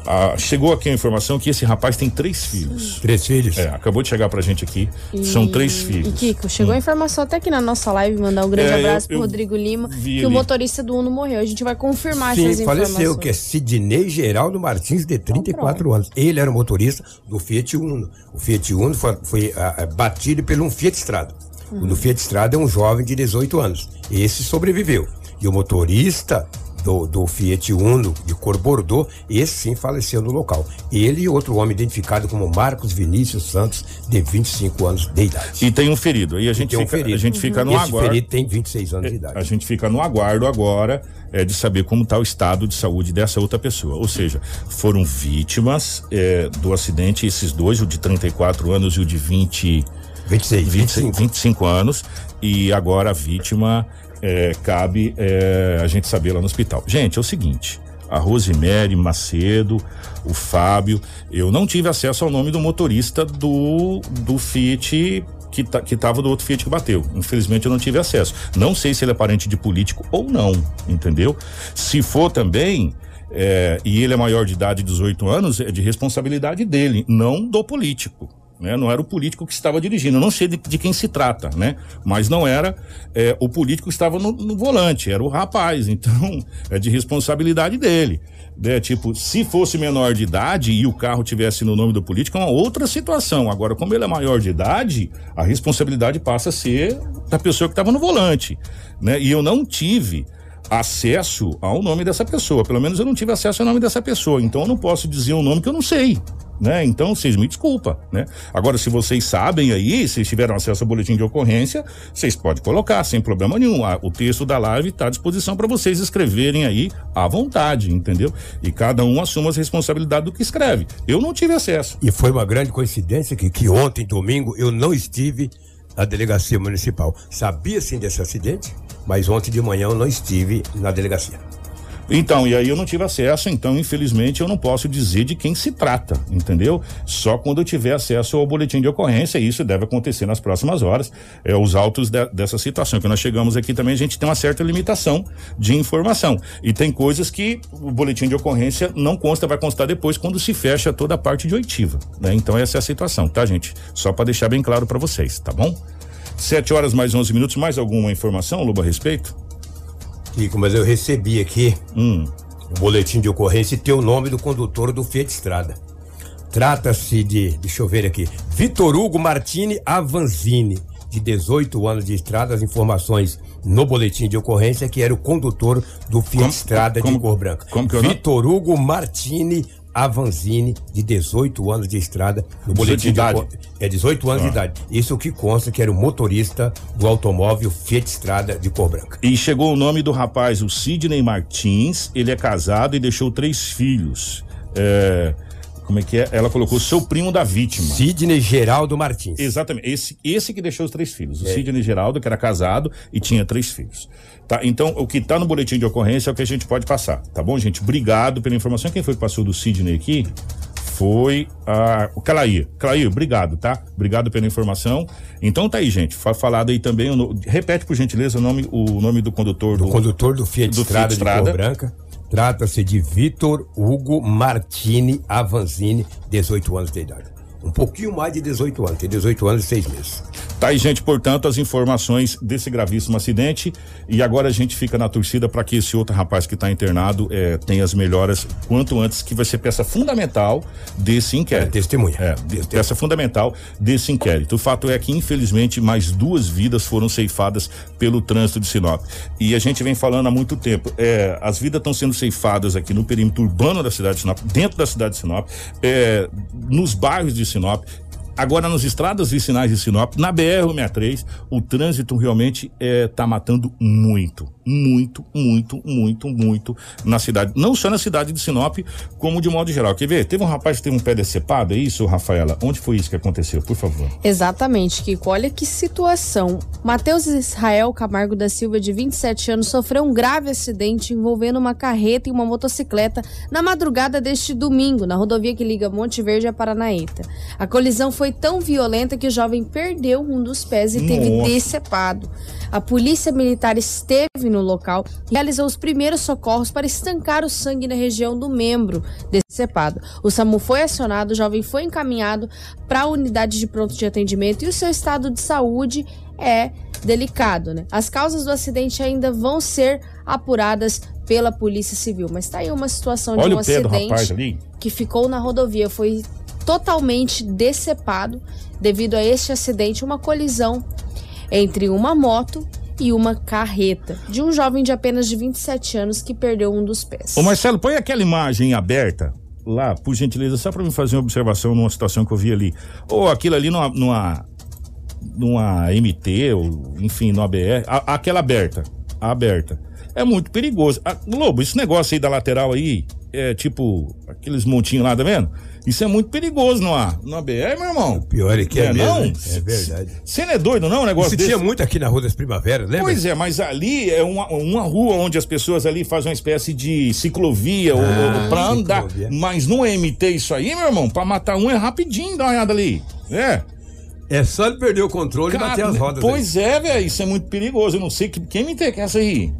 ah, chegou aqui a informação que esse rapaz tem três filhos. Três filhos? É, acabou de chegar pra gente aqui. São três E filhos. Kiko, chegou a informação até aqui na nossa live, mandar um grande É, eu- abraço pro eu Rodrigo Lima, que o ali. motorista do Uno morreu. A gente vai confirmar Sim, essas informações. faleceu, que é Sidney Geraldo Martins, de 34 anos. Ele era o motorista do Fiat Uno. O Fiat Uno foi, foi, ah, ah, batido por um Fiat Strada. O do Fiat Strada é um jovem de 18 anos. Esse sobreviveu. E o motorista do, do Fiat Uno, de cor Bordeaux, esse sim faleceu no local. Ele e outro homem identificado como Marcos Vinícius Santos, de 25 anos de idade. E tem um ferido. E a gente tem um fica, ferido. a gente fica no Esse aguardo. ferido tem 26 anos de idade. A gente fica no aguardo agora é, de saber como está o estado de saúde dessa outra pessoa. Ou seja, foram vítimas é, do acidente, esses dois, o de 34 anos e o de 20, 26, 25. 25 anos. E agora a vítima é, cabe é, a gente saber lá no hospital. Gente, é o seguinte. A Rosemary Macedo, o Fábio, eu não tive acesso ao nome do motorista do, do Fiat que, tá, que tava do outro Fiat que bateu. Infelizmente eu não tive acesso. Não sei se ele é parente de político ou não, entendeu? Se for também, é, e ele é maior de idade, 18 anos, é de responsabilidade dele, não do político. Né? Não era o político que estava dirigindo. Eu não sei de, de quem se trata, né? Mas não era é, o político que estava no, no volante, era o rapaz. Então, é de responsabilidade dele. Né? Tipo, se fosse menor de idade e o carro tivesse no nome do político, é uma outra situação. Agora, como ele é maior de idade, a responsabilidade passa a ser da pessoa que estava no volante. Né? E eu não tive acesso ao nome dessa pessoa. Pelo menos eu não tive acesso ao nome dessa pessoa. Então eu não posso dizer um nome que eu não sei. Né? Então, vocês me desculpa, né? Agora, se vocês sabem aí, se tiveram acesso ao boletim de ocorrência, vocês podem colocar sem problema nenhum. O texto da live está à disposição para vocês escreverem aí à vontade, entendeu? E cada um assuma as responsabilidades do que escreve. Eu não tive acesso. E foi uma grande coincidência que, que ontem, domingo, eu não estive na delegacia municipal. Sabia sim desse acidente, mas ontem de manhã eu não estive na delegacia. Então, e aí eu não tive acesso, então infelizmente eu não posso dizer de quem se trata, entendeu? Só quando eu tiver acesso ao boletim de ocorrência, e isso deve acontecer nas próximas horas, é, os autos de- dessa situação. Que nós chegamos aqui também, a gente tem uma certa limitação de informação. E tem coisas que o boletim de ocorrência não consta, vai constar depois quando se fecha toda a parte de oitiva, né? Então essa é a situação, tá, gente? Só para deixar bem claro para vocês, tá bom? Sete horas mais 11 minutos, mais alguma informação, Luba, a respeito? Kiko, mas eu recebi aqui Hum. o boletim de ocorrência e tem o nome do condutor do Fiat Estrada. Trata-se de, deixa eu ver aqui, Vitor Hugo Martini Avanzini, de 18 anos de estrada. As informações no boletim de ocorrência que era o condutor do Fiat Como- Estrada como- de cor branca. como que é? Vitor Hugo Martini Avanzini, de 18 anos de estrada. No 18 boletim de idade? É 18 anos Ah. de idade. Isso que consta que era o motorista do automóvel Fiat Estrada de cor branca. E chegou o nome do rapaz, o Sidney Martins. Ele é casado e deixou três filhos. É, como é que é? Ela colocou seu primo da vítima. Sidney Geraldo Martins. Exatamente. Esse, esse que deixou os três filhos. O É. Sidney Geraldo, que era casado e tinha três filhos. Tá? Então, o que tá no boletim de ocorrência é o que a gente pode passar. Tá bom, gente? Obrigado pela informação. Quem foi que passou do Sidney aqui? Foi a, o Clair. Clair, obrigado, tá? Obrigado pela informação. Então tá aí, gente. Foi falado aí também. no- repete, por gentileza, o nome, o nome do condutor do condutor do Fiat do Estrada Fiat de Strada. cor branca. Trata-se de Vitor Hugo Martini Avanzini, 18 anos de idade. Um pouquinho mais de 18 anos, tem 18 anos e 6 meses. Tá aí, gente, portanto, as informações desse gravíssimo acidente. E agora a gente fica na torcida para que esse outro rapaz que está internado eh, tenha as melhoras quanto antes, que vai ser peça fundamental desse inquérito. É, testemunha. É, de- peça fundamental desse inquérito. O fato é que, infelizmente, mais duas vidas foram ceifadas pelo trânsito de Sinop. E a gente vem falando há muito tempo. eh, as vidas estão sendo ceifadas aqui no perímetro urbano da cidade de Sinop, dentro da cidade de Sinop, eh, nos bairros de Sinop. Agora, nas estradas vicinais de Sinop, na BR-163, o trânsito realmente está matando muito, muito, muito, muito, muito na cidade. Não só na cidade de Sinop, como de modo geral. Quer ver? Teve um rapaz que teve um pé decepado, é isso, Rafaela? Onde foi isso que aconteceu? Por favor. Exatamente, Kiko. Olha que situação. Matheus Israel Camargo da Silva, de 27 anos, sofreu um grave acidente envolvendo uma carreta e uma motocicleta na madrugada deste domingo, na rodovia que liga Monte Verde a Paranaíta. A colisão foi tão violenta que o jovem perdeu um dos pés e teve Nossa. decepado. A polícia militar esteve no local e realizou os primeiros socorros para estancar o sangue na região do membro decepado. O SAMU foi acionado, o jovem foi encaminhado para a unidade de pronto de atendimento e o seu estado de saúde é delicado, né? As causas do acidente ainda vão ser apuradas pela Polícia Civil, mas tá aí uma situação de Olha um o pé do acidente rapaz que ficou na rodovia, foi totalmente decepado devido a este acidente, uma colisão entre uma moto e uma carreta de um jovem de apenas de 27 anos que perdeu um dos pés. Ô Marcelo, põe aquela imagem aberta lá, por gentileza, só para me fazer uma observação numa situação que eu vi ali. Ou aquilo ali numa, numa, numa MT, ou enfim, no ABR, a- aquela aberta, a aberta. É muito perigoso. Ah, Globo, esse negócio aí da lateral aí, é tipo aqueles montinhos lá, tá vendo? Isso é muito perigoso no, A- no ABR, meu irmão. Pior é que é, mesmo, não? É verdade. Você não é doido, não, um negócio Isso desse? tinha muito aqui na Rua das Primaveras, lembra? Pois é, mas ali é uma, uma rua onde as pessoas ali fazem uma espécie de ciclovia ou, Ah, ou pra andar. ciclovia. Mas no MT isso aí, meu irmão, pra matar um é rapidinho, dá uma olhada ali. É. É só ele perder o controle e bater as rodas. Pois é, velho, isso é muito perigoso. Eu não sei que, que MT que é essa aí.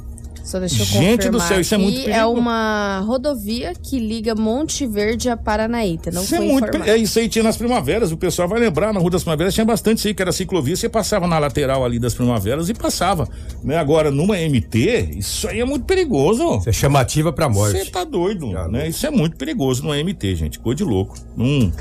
Só deixa eu Gente do céu, isso é muito aqui. É perigoso. uma rodovia que liga Monte Verde a Paranaíta. Não Isso é foi muito informado. É isso aí tinha nas primaveras, o pessoal vai lembrar, na Rua das Primaveras tinha bastante isso aí, que era ciclovia, você passava na lateral ali das primaveras e passava. Né? Agora, numa MT, isso aí é muito perigoso. Isso é chamativa pra morte. Você tá doido, né? Isso é muito perigoso no MT, gente. Coisa de louco. Não,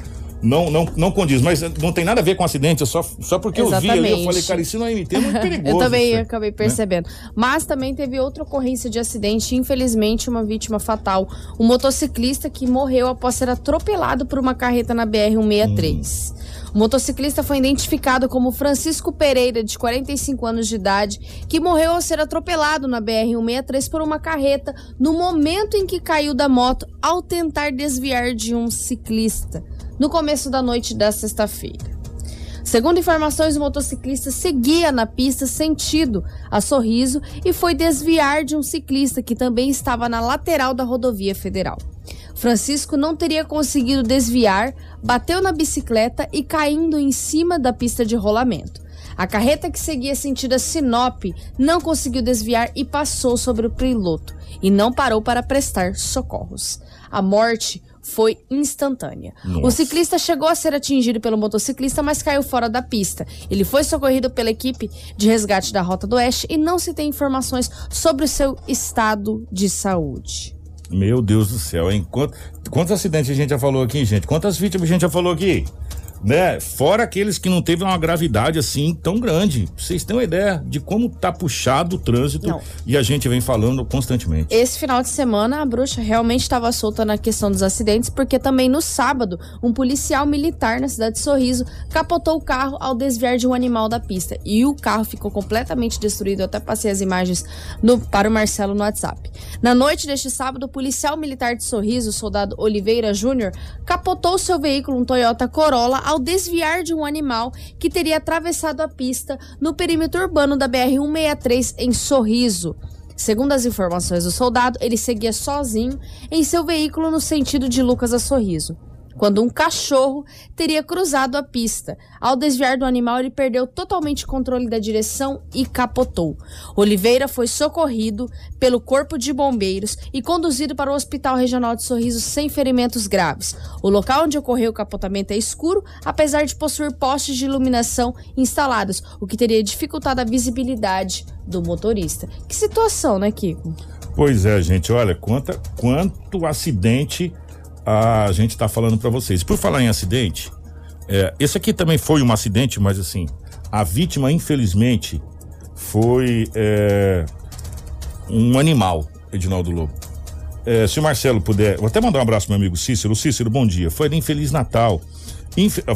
não, não, não condiz, mas não tem nada a ver com acidente, é só, só porque eu vi ali, eu Exatamente. falei, cara, isso no MT é muito perigoso. Eu também isso acabei né? percebendo. Mas também teve outra ocorrência de acidente, infelizmente, uma vítima fatal. Um motociclista que morreu após ser atropelado por uma carreta na BR-163. O motociclista foi identificado como Francisco Pereira, de 45 anos de idade, que morreu ao ser atropelado na BR-163 por uma carreta no momento em que caiu da moto ao tentar desviar de um ciclista, no começo da noite da sexta-feira. Segundo informações, o motociclista seguia na pista sentido a Sorriso e foi desviar de um ciclista que também estava na lateral da rodovia federal. Francisco não teria conseguido desviar, bateu na bicicleta e caindo em cima da pista de rolamento. A carreta que seguia sentido a Sinop não conseguiu desviar e passou sobre o piloto e não parou para prestar socorros. A morte foi instantânea. O Nossa. ciclista chegou a ser atingido pelo motociclista, mas caiu fora da pista. Ele foi socorrido pela equipe de resgate da Rota do Oeste e não se tem informações sobre o seu estado de saúde. Meu Deus do céu, hein? Quanto- quantos acidentes a gente já falou aqui, gente? Quantas vítimas a gente já falou aqui? Né? Fora aqueles que não teve uma gravidade assim tão grande. Vocês têm uma ideia de como tá puxado o trânsito Não. e a gente vem falando constantemente. Esse final de semana, a bruxa realmente estava solta na questão dos acidentes, porque também no sábado, um policial militar na cidade de Sorriso capotou o carro ao desviar de um animal da pista. E o carro ficou completamente destruído. Eu até passei as imagens no- para o Marcelo no WhatsApp. Na noite deste sábado, o policial militar de Sorriso, o soldado Oliveira Júnior, capotou seu veículo, um Toyota Corolla, ao desviar de um animal que teria atravessado a pista no perímetro urbano da BR-163 em Sorriso. Segundo as informações do soldado, ele seguia sozinho em seu veículo no sentido de Lucas a Sorriso. Quando um cachorro teria cruzado a pista. Ao desviar do animal, ele perdeu totalmente o controle da direção e capotou. Oliveira foi socorrido pelo Corpo de Bombeiros e conduzido para o Hospital Regional de Sorriso sem ferimentos graves. O local onde ocorreu o capotamento é escuro, apesar de possuir postes de iluminação instalados, o que teria dificultado a visibilidade do motorista. Que situação, né, Kiko? Pois é, gente, olha, quanta, quanto acidente a gente está falando para vocês. Por falar em acidente, é, esse aqui também foi um acidente, mas assim, a vítima, infelizmente, foi é, um animal, Edinaldo Lobo. É, se o Marcelo puder, vou até mandar um abraço pro meu amigo Cícero. Cícero, bom dia. Foi ali em Feliz Natal.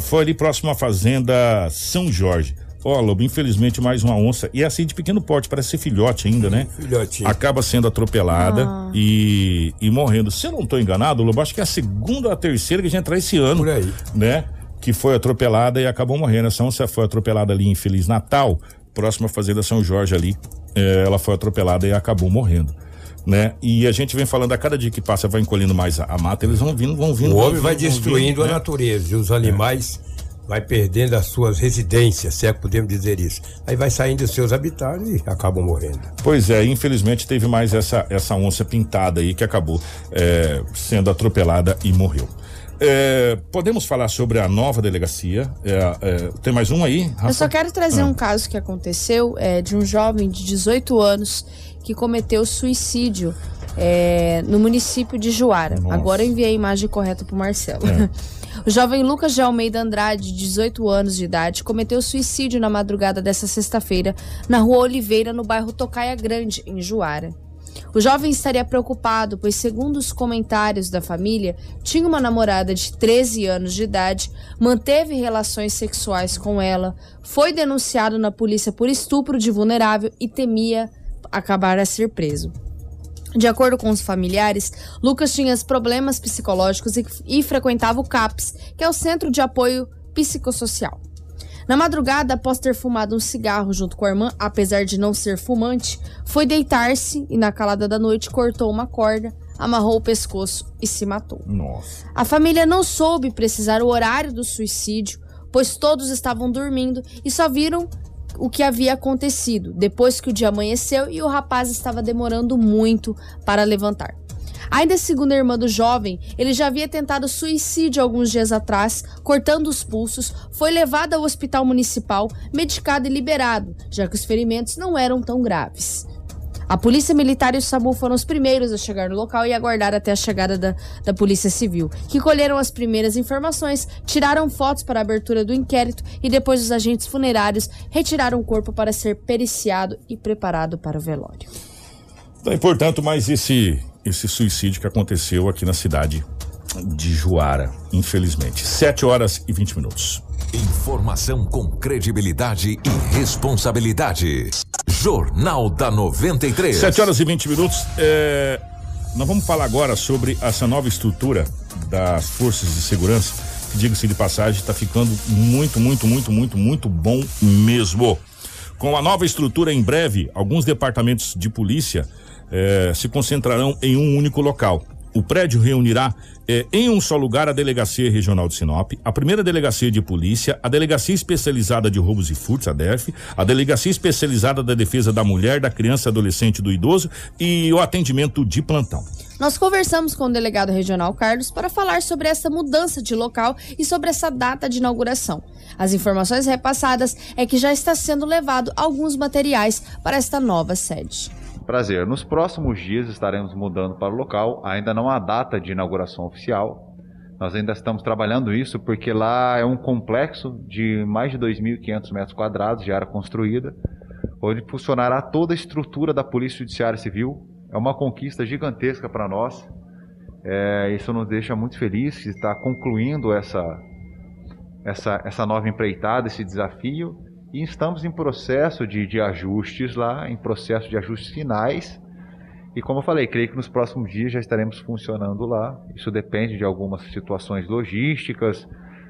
Foi ali próximo à Fazenda São Jorge. Ó, oh, Lobo, infelizmente mais uma onça. E é assim de pequeno porte, parece ser filhote ainda, né? Filhotinho. Acaba sendo atropelada ah. e, e morrendo. Se eu não estou enganado, Lobo, acho que é a segunda ou a terceira que a gente entrar esse ano. Por aí. Né? Que foi atropelada e acabou morrendo. Essa onça foi atropelada ali em Feliz Natal, próxima à Fazenda São Jorge ali. É, ela foi atropelada e acabou morrendo. Né? E a gente vem falando a cada dia que passa vai encolhendo mais a, a mata, eles vão vindo, vão vindo. O homem vindo, vai destruindo vindo, a né? natureza e os animais é vai perdendo as suas residências, se é que podemos dizer isso. Aí vai saindo dos seus habitats e acabam morrendo. Pois é, infelizmente teve mais essa, essa onça pintada aí que acabou é, sendo atropelada e morreu. É, podemos falar sobre a nova delegacia. É, é, tem mais um aí? Rafa? Eu só quero trazer ah. um caso que aconteceu é, de um jovem de 18 anos que cometeu suicídio é, no município de Juara. Nossa. Agora eu enviei a imagem correta para o Marcelo. O jovem Lucas de Almeida Andrade, de 18 anos de idade, cometeu suicídio na madrugada desta sexta-feira na rua Oliveira, no bairro Tocaia Grande, em Juara. O jovem estaria preocupado, pois, segundo os comentários da família, tinha uma namorada de 13 anos de idade, manteve relações sexuais com ela, foi denunciado na polícia por estupro de vulnerável e temia acabar a ser preso. De acordo com os familiares, Lucas tinha problemas psicológicos e, e, frequentava o CAPS, que é o Centro de Apoio Psicossocial. Na madrugada, após ter fumado um cigarro junto com a irmã, apesar de não ser fumante, foi deitar-se e, na calada da noite, cortou uma corda, amarrou o pescoço e se matou. Nossa. A família não soube precisar o horário do suicídio, pois todos estavam dormindo e só viram o que havia acontecido depois que o dia amanheceu e o rapaz estava demorando muito para levantar. Ainda segundo a irmã do jovem, ele já havia tentado suicídio alguns dias atrás, cortando os pulsos, foi levado ao hospital municipal, medicado e liberado, já que os ferimentos não eram tão graves. A polícia militar e o SAMU foram os primeiros a chegar no local e aguardar até a chegada da, da polícia civil, que colheram as primeiras informações, tiraram fotos para a abertura do inquérito e depois os agentes funerários retiraram o corpo para ser periciado e preparado para o velório. Então, portanto, mais esse, esse suicídio que aconteceu aqui na cidade de Juara, infelizmente. 7 horas e 20 minutos. Informação com credibilidade e responsabilidade. Jornal da 93. 7 horas e 20 minutos. É, nós vamos falar agora sobre essa nova estrutura das forças de segurança. Que, diga-se de passagem, está ficando muito, muito, muito, muito, muito bom mesmo. Com a nova estrutura, em breve, alguns departamentos de polícia é, se concentrarão em um único local. O prédio reunirá é, em um só lugar a Delegacia Regional de Sinop, a primeira Delegacia de Polícia, a Delegacia Especializada de Roubos e Furtos, a DERF, a Delegacia Especializada da Defesa da Mulher, da Criança, Adolescente e do Idoso e o atendimento de plantão. Nós conversamos com o delegado regional Carlos para falar sobre essa mudança de local e sobre essa data de inauguração. As informações repassadas é que já está sendo levado alguns materiais para esta nova sede. Prazer. Nos próximos dias estaremos mudando para o local. Ainda não há data de inauguração oficial. Nós ainda estamos trabalhando isso porque lá é um complexo de mais de 2.500 metros quadrados de área construída, onde funcionará toda a estrutura da Polícia Judiciária Civil. É uma conquista gigantesca para nós. É, isso nos deixa muito felizes de estar concluindo essa, essa, essa nova empreitada, esse desafio e estamos em processo de, de ajustes lá, em processo de ajustes finais. E como eu falei, creio que nos próximos dias já estaremos funcionando lá. Isso depende de algumas situações logísticas.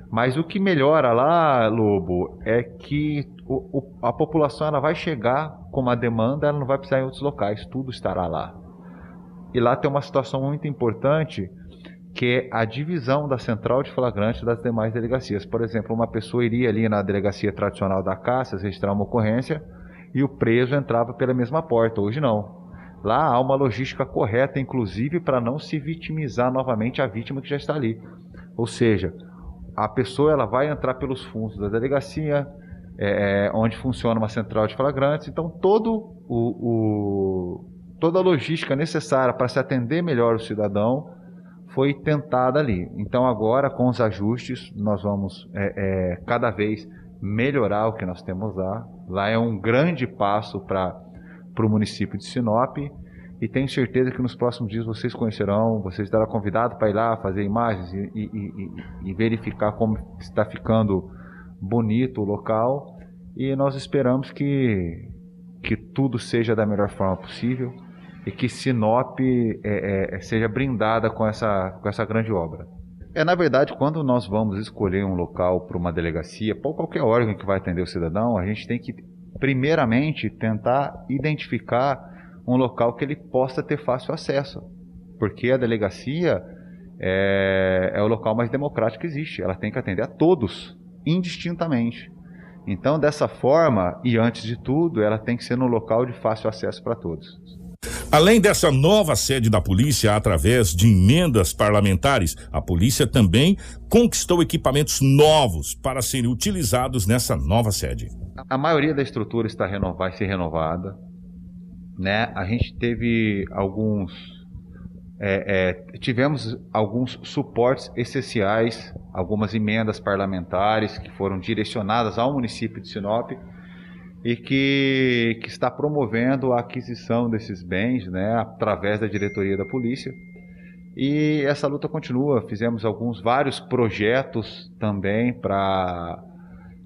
Mas o que melhora lá, Lobo, é que o, o, a população ela vai chegar com uma demanda, ela não vai precisar em outros locais, tudo estará lá. E lá tem uma situação muito importante que é a divisão da central de flagrante das demais delegacias. Por exemplo, uma pessoa iria ali na delegacia tradicional da Caça registrar uma ocorrência e o preso entrava pela mesma porta. Hoje não. Lá há uma logística correta, inclusive para não se vitimizar novamente a vítima que já está ali. Ou seja, a pessoa ela vai entrar pelos fundos da delegacia, é, é onde funciona uma central de flagrantes. Então, todo o, o, toda a logística necessária para se atender melhor o cidadão foi tentada ali. Então, agora, com os ajustes, nós vamos é, é, cada vez melhorar o que nós temos lá. Lá é um grande passo para o município de Sinop e tenho certeza que nos próximos dias vocês conhecerão, vocês estarão convidados para ir lá fazer imagens e, e, e, e, verificar como está ficando bonito o local. E nós esperamos que, que tudo seja da melhor forma possível e que Sinop é, é, seja brindada com essa, com essa grande obra. É, na verdade, quando nós vamos escolher um local para uma delegacia, para qualquer órgão que vai atender o cidadão, a gente tem que, primeiramente, tentar identificar um local que ele possa ter fácil acesso. Porque a delegacia é, é o local mais democrático que existe. Ela tem que atender a todos, indistintamente. Então, dessa forma, e antes de tudo, ela tem que ser no local de fácil acesso para todos. Além dessa nova sede da polícia, através de emendas parlamentares, a polícia também conquistou equipamentos novos para serem utilizados nessa nova sede. A maioria da estrutura está renov... vai ser renovada né? A gente teve alguns é, é, tivemos alguns suportes essenciais, algumas emendas parlamentares que foram direcionadas ao município de Sinop e que, que está promovendo a aquisição desses bens né, através da diretoria da polícia. E essa luta continua. Fizemos alguns vários projetos também para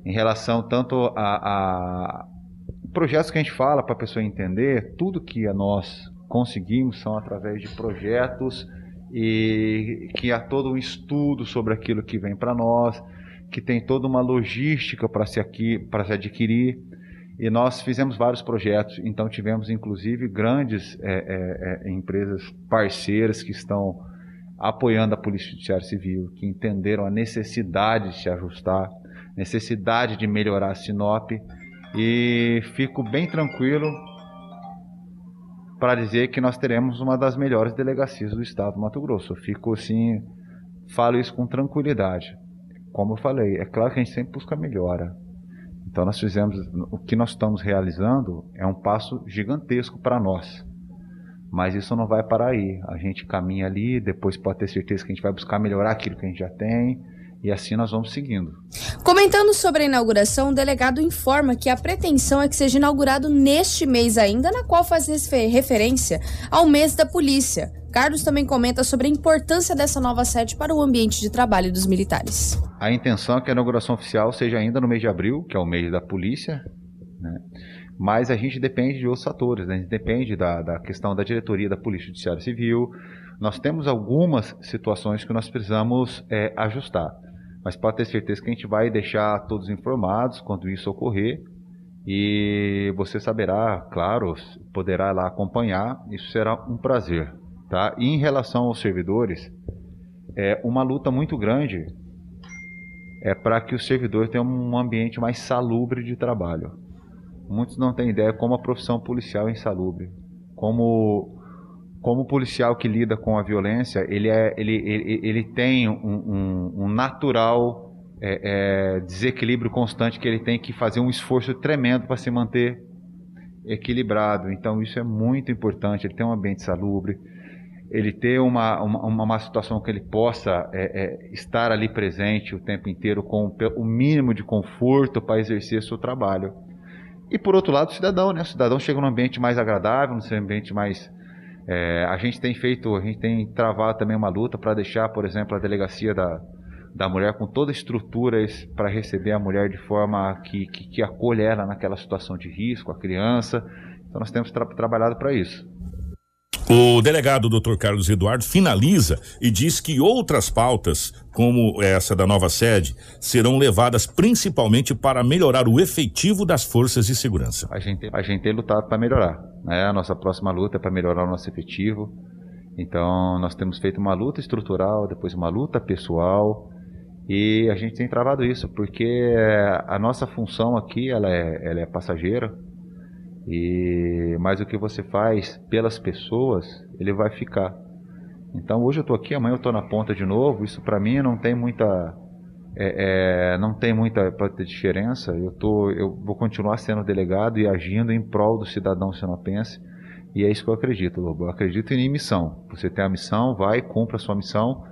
em relação tanto a, a, projetos que a gente fala para a pessoa entender, tudo que nós conseguimos são através de projetos e que há todo um estudo sobre aquilo que vem para nós, que tem toda uma logística para se, aqui, para se adquirir. E nós fizemos vários projetos, então tivemos inclusive grandes é, é, empresas parceiras que estão apoiando a Polícia Judiciária Civil, que entenderam a necessidade de se ajustar, necessidade de melhorar a Sinop e fico bem tranquilo para dizer que nós teremos uma das melhores delegacias do estado do Mato Grosso. Fico assim, falo isso com tranquilidade. Como eu falei, é claro que a gente sempre busca melhora. Então nós fizemos o que nós estamos realizando é um passo gigantesco para nós. Mas isso não vai parar aí. A gente caminha ali, depois pode ter certeza que a gente vai buscar melhorar aquilo que a gente já tem e assim nós vamos seguindo. Comentando sobre a inauguração, o delegado informa que a pretensão é que seja inaugurado neste mês ainda, na qual faz referência ao mês da polícia. Carlos também comenta sobre a importância dessa nova sede para o ambiente de trabalho dos militares. A intenção é que a inauguração oficial seja ainda no mês de abril, que é o mês da polícia, né? mas a gente depende de outros fatores, né? a gente depende da, da questão da diretoria da Polícia Judiciária Civil. Nós temos algumas situações que nós precisamos é, ajustar. Mas pode ter certeza que a gente vai deixar todos informados quando isso ocorrer. E você saberá, claro, poderá lá acompanhar. Isso será um prazer. Tá? E em relação aos servidores, é uma luta muito grande é para que o servidor tenha um ambiente mais salubre de trabalho. Muitos não têm ideia como a profissão policial é insalubre, como como policial que lida com a violência, ele, é, ele, ele, ele tem um, um, um natural é, é, desequilíbrio constante que ele tem que fazer um esforço tremendo para se manter equilibrado. Então isso é muito importante. Ele tem um ambiente salubre, ele ter uma, uma, uma situação que ele possa é, é, estar ali presente o tempo inteiro com o mínimo de conforto para exercer seu trabalho. E por outro lado, o cidadão, né? O cidadão chega num ambiente mais agradável, num ambiente mais é, a gente tem feito, a gente tem travado também uma luta para deixar, por exemplo, a delegacia da, da mulher com toda a estrutura para receber a mulher de forma que, que, que acolha ela naquela situação de risco, a criança. Então nós temos tra trabalhado para isso. O delegado Dr. Carlos Eduardo finaliza e diz que outras pautas, como essa da nova sede, serão levadas principalmente para melhorar o efetivo das forças de segurança. A gente, a gente tem lutado para melhorar. Né? A nossa próxima luta é para melhorar o nosso efetivo. Então, nós temos feito uma luta estrutural, depois uma luta pessoal, e a gente tem travado isso, porque a nossa função aqui, ela é, ela é passageira, e mas o que você faz pelas pessoas, ele vai ficar. Então, hoje eu estou aqui, amanhã eu estou na ponta de novo, isso para mim não tem muita... É, é, não tem muita diferença. Eu, tô, eu vou continuar sendo delegado e agindo em prol do cidadão sinopense, e é isso que eu acredito, Lobo. Eu acredito em missão. Você tem a missão, vai, cumpra a sua missão,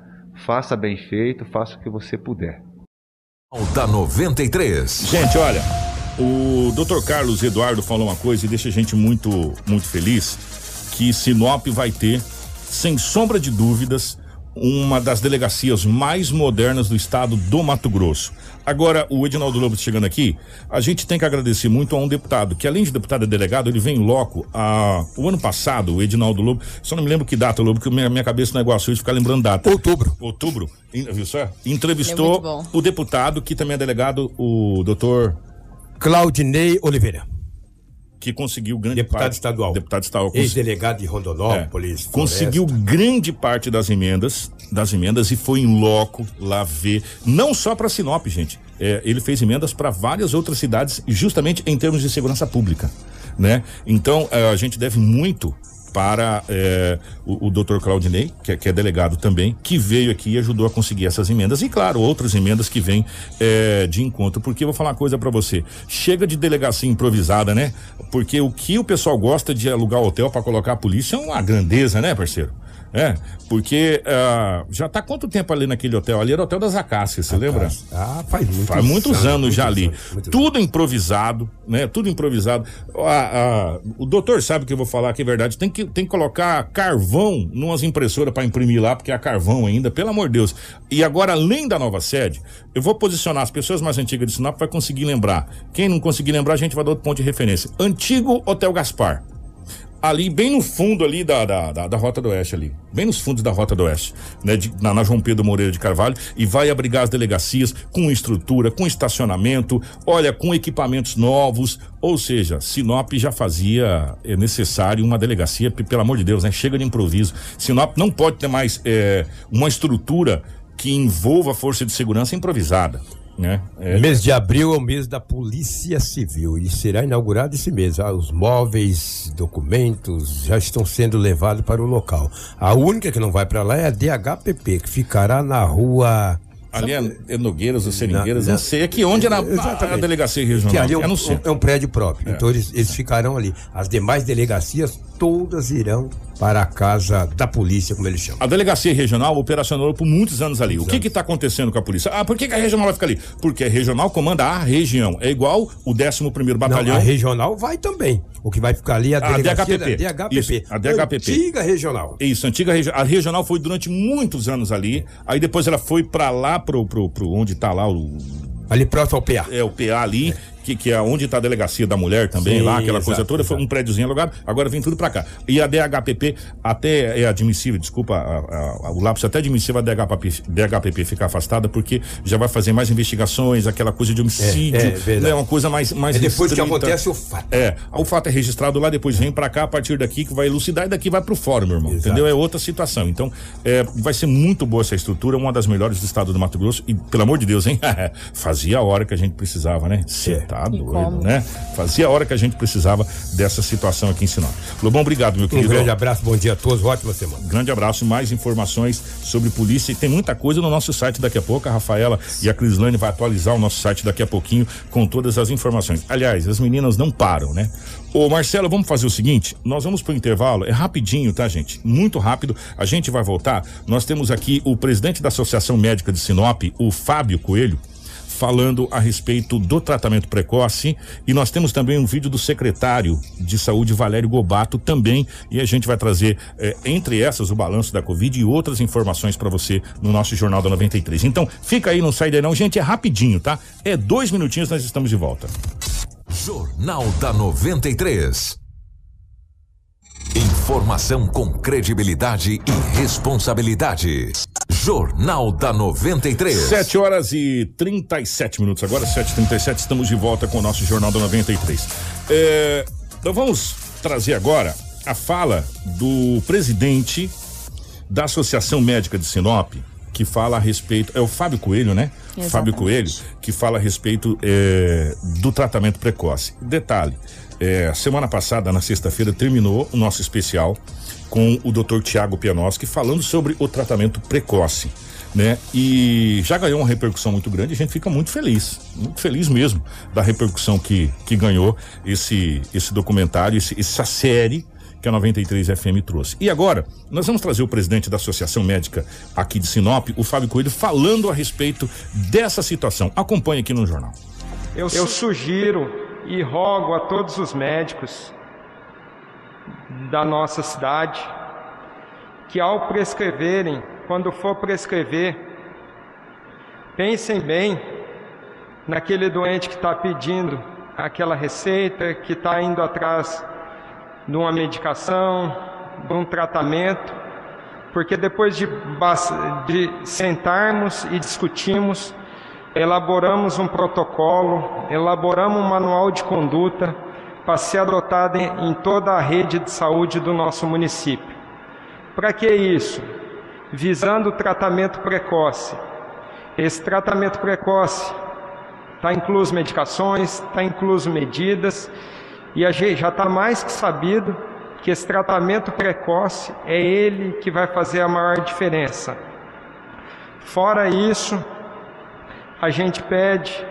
faça bem feito, faça o que você puder. Da 93. Gente, olha, o Dr. Carlos Eduardo falou uma coisa e deixa a gente muito, muito feliz, que Sinop vai ter, sem sombra de dúvidas, uma das delegacias mais modernas do estado do Mato Grosso. Agora, o Edinaldo Lobo chegando aqui, a gente tem que agradecer muito a um deputado, que além de deputado é delegado, ele vem loco. A, o ano passado, o Edinaldo Lobo, só não me lembro que data, Lobo, porque minha, minha cabeça não é igual a sua de ficar lembrando data. Outubro. Outubro, viu só? É Entrevistou bom. o deputado, que também é delegado, o doutor Claudinei Oliveira, que conseguiu grande deputado parte. estadual. Deputado estadual. Ex-delegado de Rondonópolis. É. conseguiu grande parte das emendas, das emendas e foi em loco lá ver, não só para Sinop, gente. É, ele fez emendas para várias outras cidades, justamente em termos de segurança pública, né? Então eh, a gente deve muito para eh, o, o Dr. Claudinei, que é, que é delegado também, que veio aqui e ajudou a conseguir essas emendas e claro outras emendas que vêm eh, de encontro. Porque eu vou falar uma coisa para você, chega de delegacia improvisada, né? Porque o que o pessoal gosta de alugar hotel para colocar a polícia é uma grandeza, né, parceiro? É, porque ah, já tá quanto tempo ali naquele hotel? Ali era o Hotel das Acácias, você lembra? Ah, faz muitos, Faz muitos anos, já ali. anos, Tudo improvisado, né? Tudo improvisado. Ah, ah, o doutor sabe que eu vou falar que é verdade. Tem que, tem que colocar carvão numas impressoras para imprimir lá, porque é carvão ainda, pelo amor de Deus. E agora, além da nova sede, eu vou posicionar as pessoas mais antigas de Sinop vai conseguir lembrar. Quem não conseguir lembrar, a gente vai dar outro ponto de referência. Antigo Hotel Gaspar ali bem no fundo ali da, da, da, da Rota do Oeste ali, bem nos fundos da Rota do Oeste, né, de- na, na João Pedro Moreira de Carvalho. E vai abrigar as delegacias com estrutura, com estacionamento, olha, com equipamentos novos, ou seja, Sinop já fazia é, necessário uma delegacia, pelo amor de Deus, né, chega de improviso. Sinop não pode ter mais é, uma estrutura que envolva a força de segurança improvisada, né? É, Mês de abril é o mês da Polícia Civil e será inaugurado esse mês. Ah, os móveis, documentos já estão sendo levados para o local. A única que não vai para lá é a DHPP, que ficará na rua. Ali é, é Nogueiras ou Seringueiras, Na- não sei aqui onde era a, a delegacia Que regional. ali é um, não sei. é um prédio próprio. Então eles, eles ficarão ali. As demais delegacias todas irão para a casa da polícia, como eles chamam. A delegacia regional operacionou por muitos anos ali. O que está acontecendo com a polícia? Ah, por que, que a regional vai ficar ali? Porque a regional comanda a região. É igual o 11º Batalhão. Não, a regional vai também. O que vai ficar ali é a A delegacia DHPP. da DHPP. Isso, a DHPP. Antiga regional. Isso, antiga regi a regional foi durante muitos anos ali. Aí depois ela foi para lá pro, pro, pro onde tá lá o Ali próximo ao PA. é o PA ali, que, que é onde tá a delegacia da mulher também, Sim, lá, aquela exato, coisa toda, foi um prédiozinho alugado, agora vem tudo pra cá. E a DHPP até é admissível, desculpa, a- a- a- o lápis é até admissível a DHPP, DHPP ficar afastada, porque já vai fazer mais investigações, aquela coisa de homicídio, É, é né, uma coisa mais, mais É depois que restrita. acontece o fato. É, o fato é registrado lá, depois vem pra cá, a partir daqui que vai elucidar e daqui vai pro fórum, meu irmão, Exato. entendeu? É outra situação. Então, é, vai ser muito boa essa estrutura, uma das melhores do estado do Mato Grosso e, pelo amor de Deus, hein? Fazia a hora que a gente precisava, né? É. tá E doido, como? né? Fazia a hora que a gente precisava dessa situação aqui em Sinop. Lobão, obrigado, meu Um querido. grande abraço, bom dia a todos, ótima semana. Grande abraço, mais informações sobre polícia e tem muita coisa no nosso site daqui a pouco. A Rafaela e a Crislane vai atualizar o nosso site daqui a pouquinho com todas as informações. Aliás, as meninas não param, né? Ô Marcelo, vamos fazer o seguinte: nós vamos pro intervalo, é rapidinho, tá, gente? Muito rápido. A gente vai voltar. Nós temos aqui o presidente da Associação Médica de Sinop, o Fábio Coelho falando a respeito do tratamento precoce e nós temos também um vídeo do secretário de saúde Valério Gobato também e a gente vai trazer eh, entre essas o balanço da Covid e outras informações para você no nosso Jornal da 93. Então fica aí, não sai daí não, gente, é rapidinho, tá? É dois minutinhos, nós estamos de volta. Jornal da 93. Informação com credibilidade e responsabilidade. Jornal da 93. 7 horas e 37 minutos agora, 7h37, estamos de volta com o nosso Jornal da 93. É, então vamos trazer agora a fala do presidente da Associação Médica de Sinop, que fala a respeito. É o Fábio Coelho, né? Exatamente. Fábio Coelho, que fala a respeito é, do tratamento precoce. Detalhe: é, semana passada, na sexta-feira, terminou o nosso especial com o Dr. Tiago Pianowski falando sobre o tratamento precoce. Né? E já ganhou uma repercussão muito grande, a gente fica muito feliz, muito feliz mesmo da repercussão que, que ganhou esse, esse documentário, esse, essa série que a 93 FM trouxe. E agora, nós vamos trazer o presidente da Associação Médica aqui de Sinop, o Fábio Coelho, falando a respeito dessa situação. Acompanhe aqui no jornal. Eu, eu sugiro e rogo a todos os médicos da nossa cidade que, ao prescreverem, quando for prescrever, pensem bem naquele doente que está pedindo aquela receita, que está indo atrás de uma medicação, de um tratamento, porque depois de, de sentarmos e discutirmos, elaboramos um protocolo, elaboramos um manual de conduta para ser adotado em, toda a rede de saúde do nosso município. Para que isso? Visando o tratamento precoce. Esse tratamento precoce está incluso medicações, está incluso medidas, e a gente já está mais que sabido que esse tratamento precoce é ele que vai fazer a maior diferença. Fora isso, a gente pede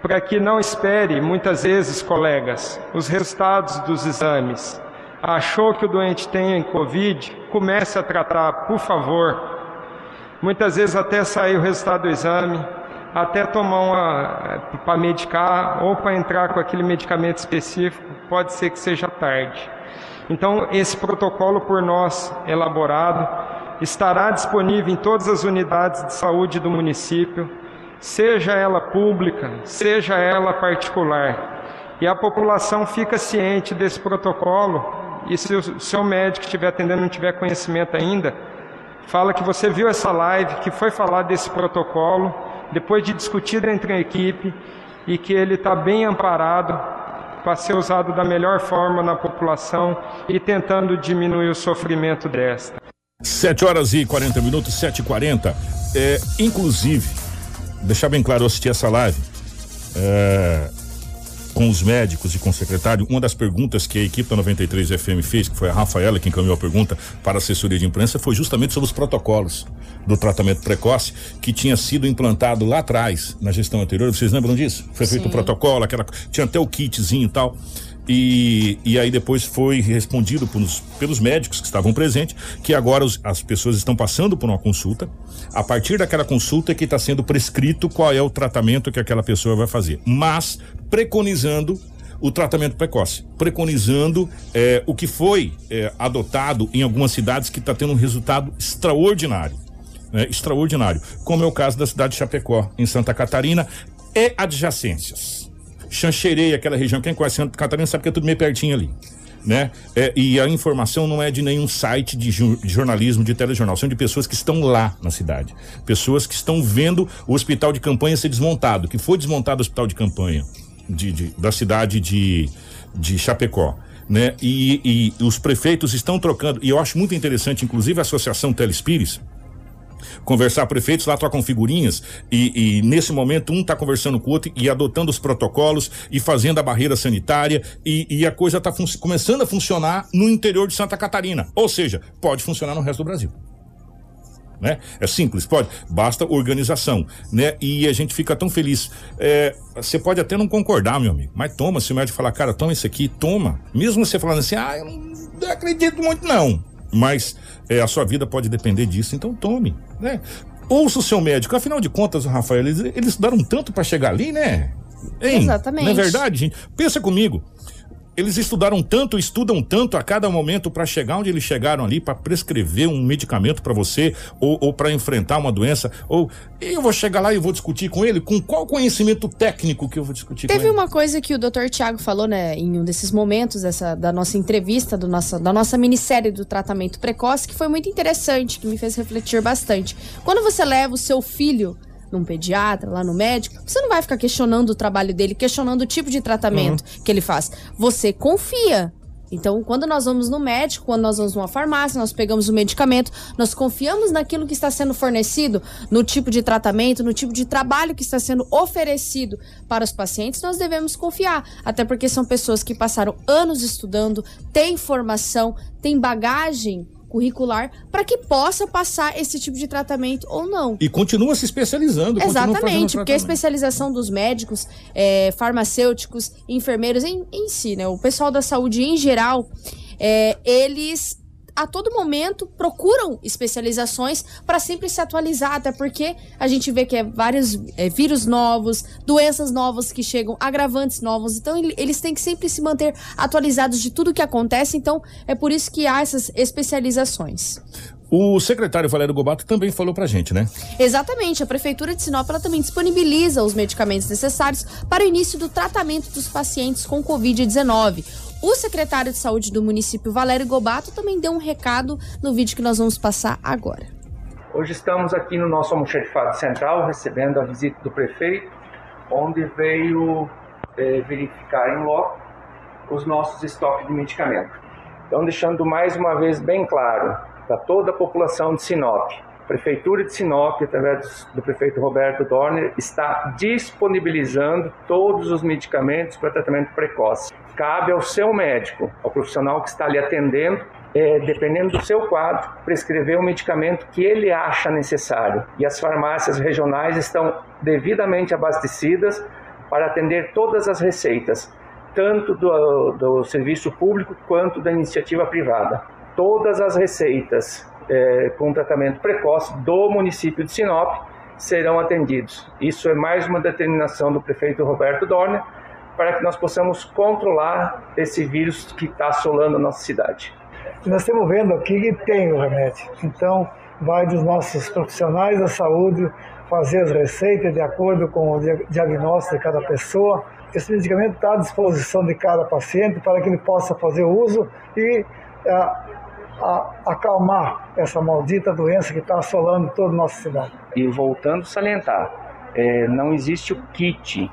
para que não espere, muitas vezes, colegas, os resultados dos exames. Achou que o doente tem Covid? Comece a tratar, por favor. Muitas vezes até sair o resultado do exame, até tomar uma para medicar ou para entrar com aquele medicamento específico, pode ser que seja tarde. Então, esse protocolo por nós elaborado estará disponível em todas as unidades de saúde do município, seja ela pública, seja ela particular. E a população fica ciente desse protocolo e se o seu médico estiver atendendo não tiver conhecimento ainda, fala que você viu essa live, que foi falar desse protocolo, depois de discutido entre a equipe e que ele está bem amparado para ser usado da melhor forma na população e tentando diminuir o sofrimento desta. 7 horas e 40 minutos, 7 e 40 é, Inclusive, deixar bem claro, eu assisti essa live. É, com os médicos e com o secretário, uma das perguntas que a equipe da 93 FM fez, que foi a Rafaela que encaminhou a pergunta para a assessoria de imprensa, foi justamente sobre os protocolos do tratamento precoce que tinha sido implantado lá atrás, na gestão anterior. Vocês lembram disso? Foi feito o protocolo, aquela, tinha até o kitzinho e tal. E, e aí depois foi respondido pelos, pelos médicos que estavam presentes que agora os, as pessoas estão passando por uma consulta. A partir daquela consulta é que está sendo prescrito qual é o tratamento que aquela pessoa vai fazer. Mas preconizando o tratamento precoce, preconizando eh, o que foi eh, adotado em algumas cidades que está tendo um resultado extraordinário. Né? Extraordinário, como é o caso da cidade de Chapecó, em Santa Catarina, e adjacências. Xanxerei, aquela região, quem conhece Santa Catarina sabe que é tudo meio pertinho ali. Né? É, e a informação não é de nenhum site de, ju de, jornalismo, de telejornal, são de pessoas que estão lá na cidade. Pessoas que estão vendo o hospital de campanha ser desmontado, que foi desmontado o hospital de campanha de, de da cidade de, de Chapecó. Né? E, e os prefeitos estão trocando, e eu acho muito interessante, inclusive a Associação Telespires, conversar prefeitos lá trocam figurinhas e, e nesse momento um está conversando com o outro e adotando os protocolos e fazendo a barreira sanitária e, e a coisa está começando a funcionar no interior de Santa Catarina. Ou seja, pode funcionar no resto do Brasil. Né? É simples, pode, basta organização, né? E a gente fica tão feliz. É, você pode até não concordar, meu amigo, mas toma, se o médico falar, cara, toma isso aqui, toma. Mesmo você falando assim, ah, eu não acredito muito, não mas é, a sua vida pode depender disso, então tome, né? Ouça o seu médico, afinal de contas, Rafael, eles, eles estudaram tanto para chegar ali, né? Hein? Exatamente. Não é verdade, gente? Pensa comigo eles estudaram tanto, estudam tanto a cada momento para chegar onde eles chegaram ali, para prescrever um medicamento para você ou, ou para enfrentar uma doença. Ou eu vou chegar lá e vou discutir com ele. Com qual conhecimento técnico que eu vou discutir Teve com ele? uma coisa que o Dr. Tiago falou, né, em um desses momentos dessa, da nossa entrevista, do nossa, da nossa minissérie do tratamento precoce, que foi muito interessante, que me fez refletir bastante. Quando você leva o seu filho num pediatra, lá no médico, você não vai ficar questionando o trabalho dele, questionando o tipo de tratamento uhum. que ele faz. Você confia Então, quando nós vamos no médico, quando nós vamos numa farmácia, nós pegamos o medicamento, nós confiamos naquilo que está sendo fornecido, no tipo de tratamento, no tipo de trabalho que está sendo oferecido para os pacientes, nós devemos confiar. Até porque são pessoas que passaram anos estudando, têm formação, têm bagagem curricular para que possa passar esse tipo de tratamento ou não. E continua se especializando. Exatamente, porque a especialização dos médicos, é, farmacêuticos, enfermeiros em, em si, né? O pessoal da saúde em geral, é, eles a todo momento procuram especializações para sempre se atualizar, até porque a gente vê que é vários é, vírus novos, doenças novas que chegam, agravantes novos, então ele- eles têm que sempre se manter atualizados de tudo que acontece, então é por isso que há essas especializações. O secretário Valério Gobato também falou pra gente, né? Exatamente, a Prefeitura de Sinop ela também disponibiliza os medicamentos necessários para o início do tratamento dos pacientes com Covid-19. O secretário de Saúde do município, Valério Gobato, também deu um recado no vídeo que nós vamos passar agora. Hoje estamos aqui no nosso almoxarifado central, recebendo a visita do prefeito, onde veio eh, verificar em loco os nossos estoques de medicamento. Então, deixando mais uma vez bem claro para toda a população de Sinop, a Prefeitura de Sinop, através do prefeito Roberto Dorner, está disponibilizando todos os medicamentos para tratamento precoce. Cabe ao seu médico, ao profissional que está lhe atendendo, é, dependendo do seu quadro, prescrever o medicamento que ele acha necessário. E as farmácias regionais estão devidamente abastecidas para atender todas as receitas, tanto do, do serviço público quanto da iniciativa privada. Todas as receitas é, com tratamento precoce do município de Sinop serão atendidos. Isso é mais uma determinação do prefeito Roberto Dorner para que nós possamos controlar esse vírus que está assolando a nossa cidade. Nós estamos vendo aqui que tem o remédio. Então, vai dos nossos profissionais da saúde fazer as receitas de acordo com o dia- diagnóstico de cada pessoa. Esse medicamento está à disposição de cada paciente para que ele possa fazer uso e ah, a- acalmar essa maldita doença que está assolando toda a nossa cidade. E voltando a salientar, é, não existe o kit,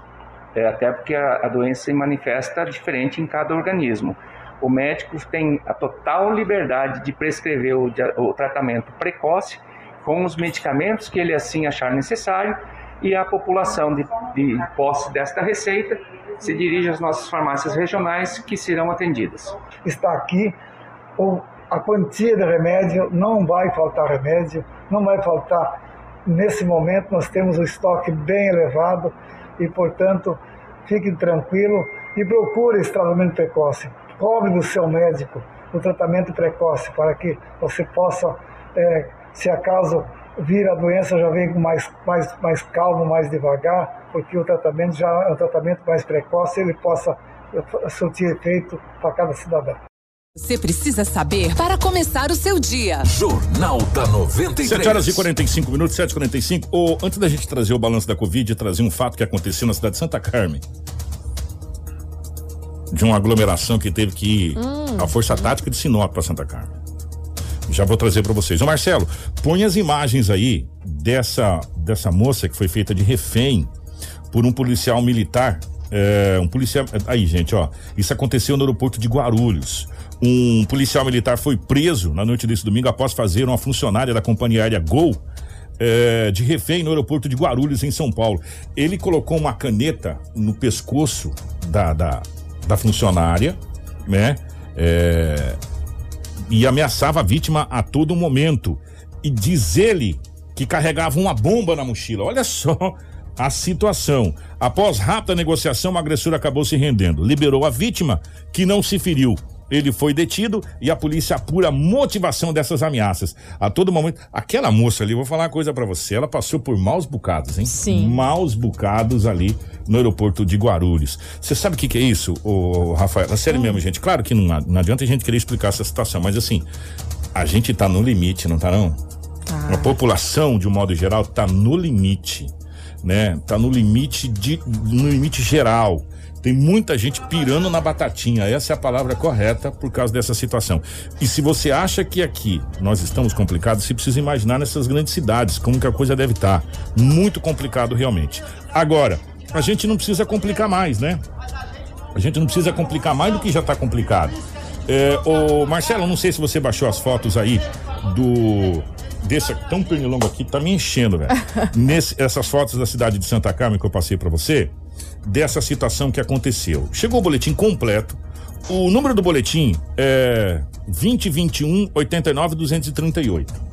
é, até porque a, a doença se manifesta diferente em cada organismo. O médico tem a total liberdade de prescrever o, o tratamento precoce com os medicamentos que ele assim achar necessário e a população de, de posse desta receita se dirige às nossas farmácias regionais que serão atendidas. está aqui, o- a quantia de remédio, não vai faltar remédio, não vai faltar. Nesse momento nós temos o estoque bem elevado e, portanto, fique tranquilo e procure esse tratamento precoce. Cobre do seu médico o tratamento precoce para que você possa, eh, se acaso vir a doença, já vem mais, mais, mais calmo, mais devagar, porque o tratamento já é um tratamento mais precoce, ele possa eh, surtir efeito para cada cidadão. Você precisa saber para começar o seu dia. Jornal da 93. 7 horas e 45 minutos, 7 e 45 Ô, Antes da gente trazer o balanço da Covid, trazer um fato que aconteceu na cidade de Santa Carmen. De uma aglomeração que teve que ir Hum. a Força Tática de Sinop para Santa Carmen. Já vou trazer para vocês. Ô Marcelo, põe as imagens aí dessa, dessa moça que foi feita de refém por um policial militar. É, um policial. Aí, gente, ó. Isso aconteceu no aeroporto de Guarulhos. Um policial militar foi preso na noite desse domingo após fazer uma funcionária da companhia aérea Gol é, de refém no aeroporto de Guarulhos, em São Paulo. Ele colocou uma caneta no pescoço da, da, da funcionária, né? É, e ameaçava a vítima a todo momento. E diz ele que carregava uma bomba na mochila. Olha só a situação. Após rápida negociação, o agressor acabou se rendendo. Liberou a vítima, que não se feriu. Ele foi detido e a polícia apura a motivação dessas ameaças. A todo momento. Aquela moça ali, vou falar uma coisa pra você, ela passou por maus bocados, hein? Sim. Maus bocados ali no aeroporto de Guarulhos. Você sabe o que, que é isso, ô, Rafael? É sério mesmo, gente. Claro que não, não adianta a gente querer explicar essa situação, mas assim, a gente tá no limite, não tá não? A população, de um modo geral, tá no limite, né? Tá no limite de, no limite geral. Tem muita gente pirando na batatinha, essa é a palavra correta por causa dessa situação. E se você acha que aqui nós estamos complicados, você precisa imaginar nessas grandes cidades, como que a coisa deve estar. Muito complicado realmente. Agora, a gente não precisa complicar mais, né? A gente não precisa complicar mais do que já está complicado. É, ô, Marcelo, não sei se você baixou as fotos aí do. Desse tão pernilongo aqui, tá me enchendo, velho. Nesse- essas fotos da cidade de Santa Carmen que eu passei pra você, dessa situação que aconteceu. Chegou o boletim completo. O número do boletim é 2021 89 238.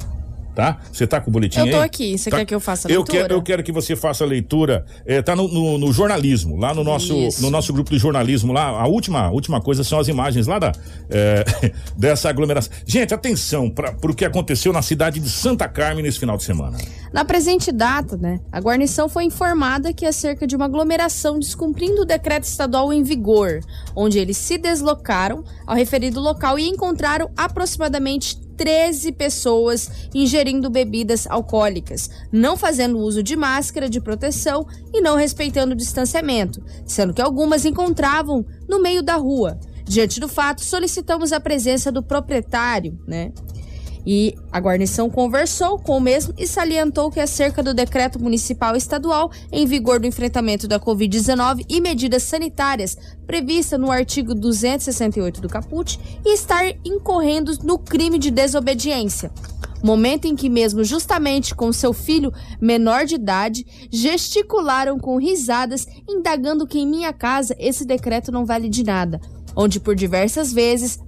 Tá? Você tá com o boletim Eu tô aí? aqui. Você Tá. quer que eu faça a Eu leitura? quero, eu quero que você faça a leitura. É, tá no, no- no jornalismo, lá no nosso, Isso. no nosso grupo de jornalismo. Lá, a última, última coisa são as imagens lá da, é, dessa aglomeração. Gente, atenção para o que aconteceu na cidade de Santa Carmen nesse final de semana. Na presente data, né, a guarnição foi informada que acerca de uma aglomeração descumprindo o decreto estadual em vigor, onde eles se deslocaram ao referido local e encontraram aproximadamente 13 pessoas ingerindo bebidas alcoólicas, não fazendo uso de máscara de proteção e não respeitando o distanciamento, sendo que algumas encontravam no meio da rua. Diante do fato, solicitamos a presença do proprietário, né? E a guarnição conversou com o mesmo e salientou que acerca do decreto municipal estadual em vigor do enfrentamento da Covid-19 e medidas sanitárias prevista no artigo 268 do caput e estar incorrendo no crime de desobediência. Momento em que mesmo justamente com seu filho menor de idade gesticularam com risadas indagando que em minha casa esse decreto não vale de nada, onde por diversas vezes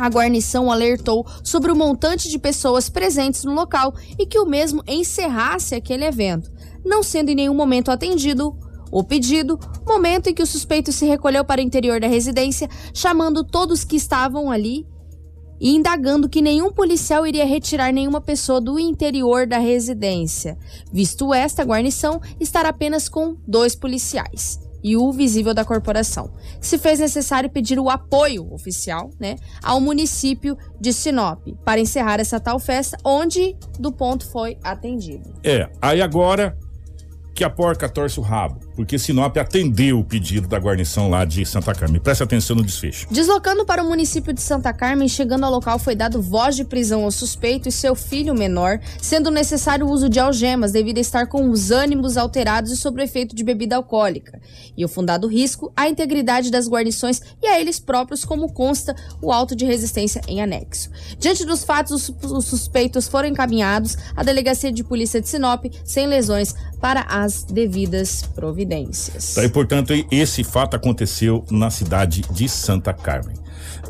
a guarnição alertou sobre o montante de pessoas presentes no local e que o mesmo encerrasse aquele evento, não sendo em nenhum momento atendido o pedido, momento em que o suspeito se recolheu para o interior da residência, chamando todos que estavam ali e indagando que nenhum policial iria retirar nenhuma pessoa do interior da residência. Visto esta, guarnição estará apenas com dois policiais e o visível da corporação. Se fez necessário pedir o apoio oficial, né, ao município de Sinop para encerrar essa tal festa, onde do ponto foi atendido. É, aí agora que a porca torce o rabo, porque Sinop atendeu o pedido da guarnição lá de Santa Carmen. Preste atenção no desfecho. Deslocando para o município de Santa Carmen, chegando ao local foi dado voz de prisão ao suspeito e seu filho menor, sendo necessário o uso de algemas devido a estar com os ânimos alterados e sob o efeito de bebida alcoólica, e o fundado risco à integridade das guarnições e a eles próprios, como consta o auto de resistência em anexo. Diante dos fatos, os, os suspeitos foram encaminhados à delegacia de polícia de Sinop sem lesões para as devidas providências. Tá, e portanto, esse fato aconteceu na cidade de Santa Carmen.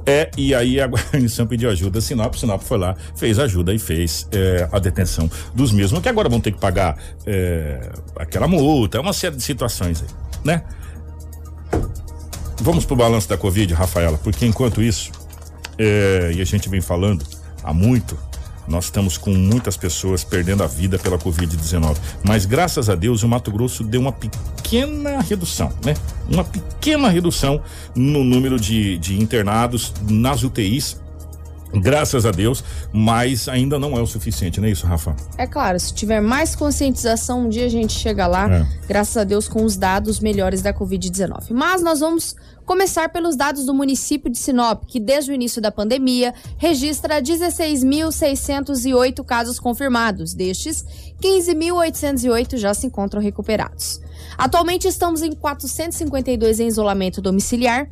É, e aí a guarnição pediu ajuda, Sinop, Sinop foi lá, fez ajuda e fez é, a detenção dos mesmos, que agora vão ter que pagar é, aquela multa, uma série de situações aí, né? Vamos pro balanço da Covid, Rafaela, porque enquanto isso, é, e a gente vem falando há muito, nós estamos com muitas pessoas perdendo a vida pela Covid-19. Mas graças a Deus o Mato Grosso deu uma pequena redução, né? Uma pequena redução no número de, de internados nas UTIs. Graças a Deus, mas ainda não é o suficiente, não é isso, Rafa? É claro, se tiver mais conscientização, um dia a gente chega lá, É. graças a Deus, com os dados melhores da Covid-19. Mas nós vamos começar pelos dados do município de Sinop, que desde o início da pandemia registra 16.608 casos confirmados. Destes, 15.808 já se encontram recuperados. Atualmente estamos em 452 em isolamento domiciliar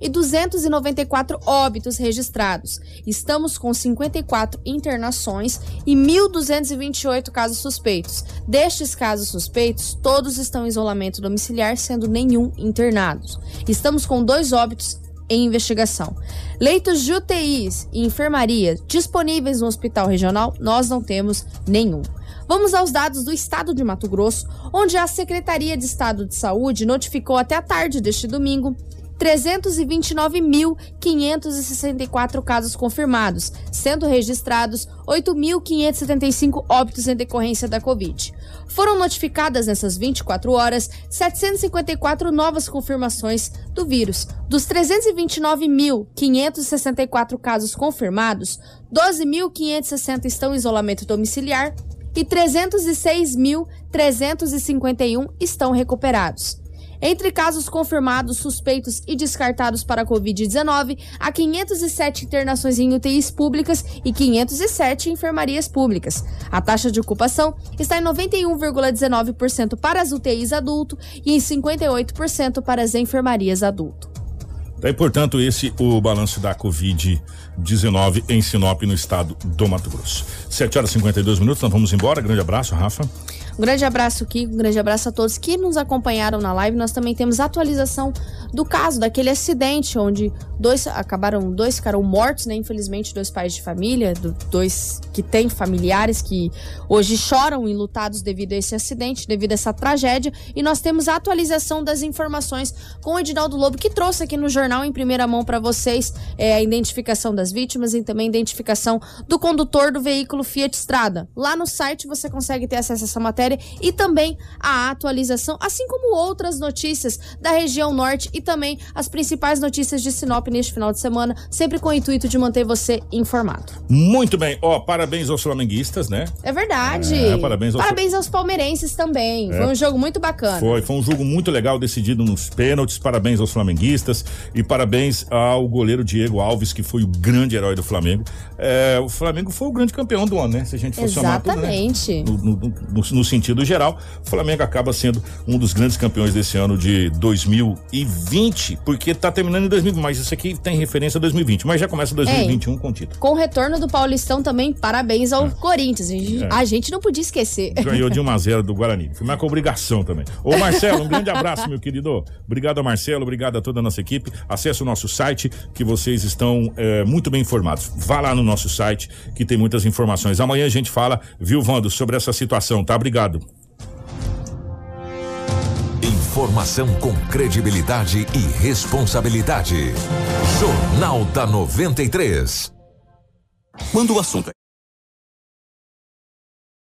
e 294 óbitos registrados. Estamos com 54 internações e 1.228 casos suspeitos. Destes casos suspeitos, todos estão em isolamento domiciliar, sendo nenhum internados. Estamos com dois óbitos em investigação. Leitos de UTIs e enfermaria disponíveis no hospital regional, nós não temos nenhum. Vamos aos dados do estado de Mato Grosso, onde a Secretaria de Estado de Saúde notificou até a tarde deste domingo 329.564 casos confirmados, sendo registrados 8.575 óbitos em decorrência da Covid. Foram notificadas nessas 24 horas 754 novas confirmações do vírus. Dos 329.564 casos confirmados, 12.560 estão em isolamento domiciliar e 306.351 estão recuperados. Entre casos confirmados, suspeitos e descartados para a Covid-19, há 507 internações em UTIs públicas e 507 em enfermarias públicas. A taxa de ocupação está em 91,19% para as UTIs adulto e em 58% para as enfermarias adulto. Daí, portanto, esse o balanço da Covid-19 em Sinop, no estado do Mato Grosso. 7 horas e 52 minutos, nós vamos embora. Grande abraço, Rafa. Um grande abraço, Kiko. Um grande abraço a todos que nos acompanharam na live. Nós também temos atualização do caso, daquele acidente onde dois acabaram, dois ficaram mortos, né? Infelizmente, dois pais de família, do- dois que têm familiares que hoje choram enlutados devido a esse acidente, devido a essa tragédia. E nós temos a atualização das informações com o Edinaldo Lobo, que trouxe aqui no jornal em primeira mão para vocês é, a identificação das vítimas e também a identificação do condutor do veículo Fiat Strada. Lá no site você consegue ter acesso a essa matéria e também a atualização, assim como outras notícias da região norte e também as principais notícias de Sinop neste final de semana, sempre com o intuito de manter você informado. Muito bem. Ó, parabéns aos flamenguistas, né? É verdade. É, parabéns aos- Parabéns aos palmeirenses também. É. Foi um jogo muito bacana. Foi, foi um jogo muito legal, decidido nos pênaltis. Parabéns aos flamenguistas e parabéns ao goleiro Diego Alves, que foi o grande herói do Flamengo. É, o Flamengo foi o grande campeão do ano, né? Se a gente for somar tudo, né? Exatamente. No, no- no- no sentido geral, o Flamengo acaba sendo um dos grandes campeões desse ano de 2020, porque tá terminando em 2020, mas isso aqui tem referência a 2020, mas já começa 2021 com o título. Com o retorno do Paulistão também, parabéns ao Corinthians. A gente- É. Não podia esquecer. Ganhou de 1 a 0 do Guarani. Foi com obrigação também. Ô Marcelo, um grande abraço, meu querido. Obrigado a Marcelo, obrigado a toda a nossa equipe. Acesse o nosso site, que vocês estão é, muito bem informados. Vá lá no nosso site, que tem muitas informações. Amanhã a gente fala, viu, Vando, sobre essa situação, tá? Obrigado. Informação com credibilidade e responsabilidade. Jornal da 93. Quando o assunto é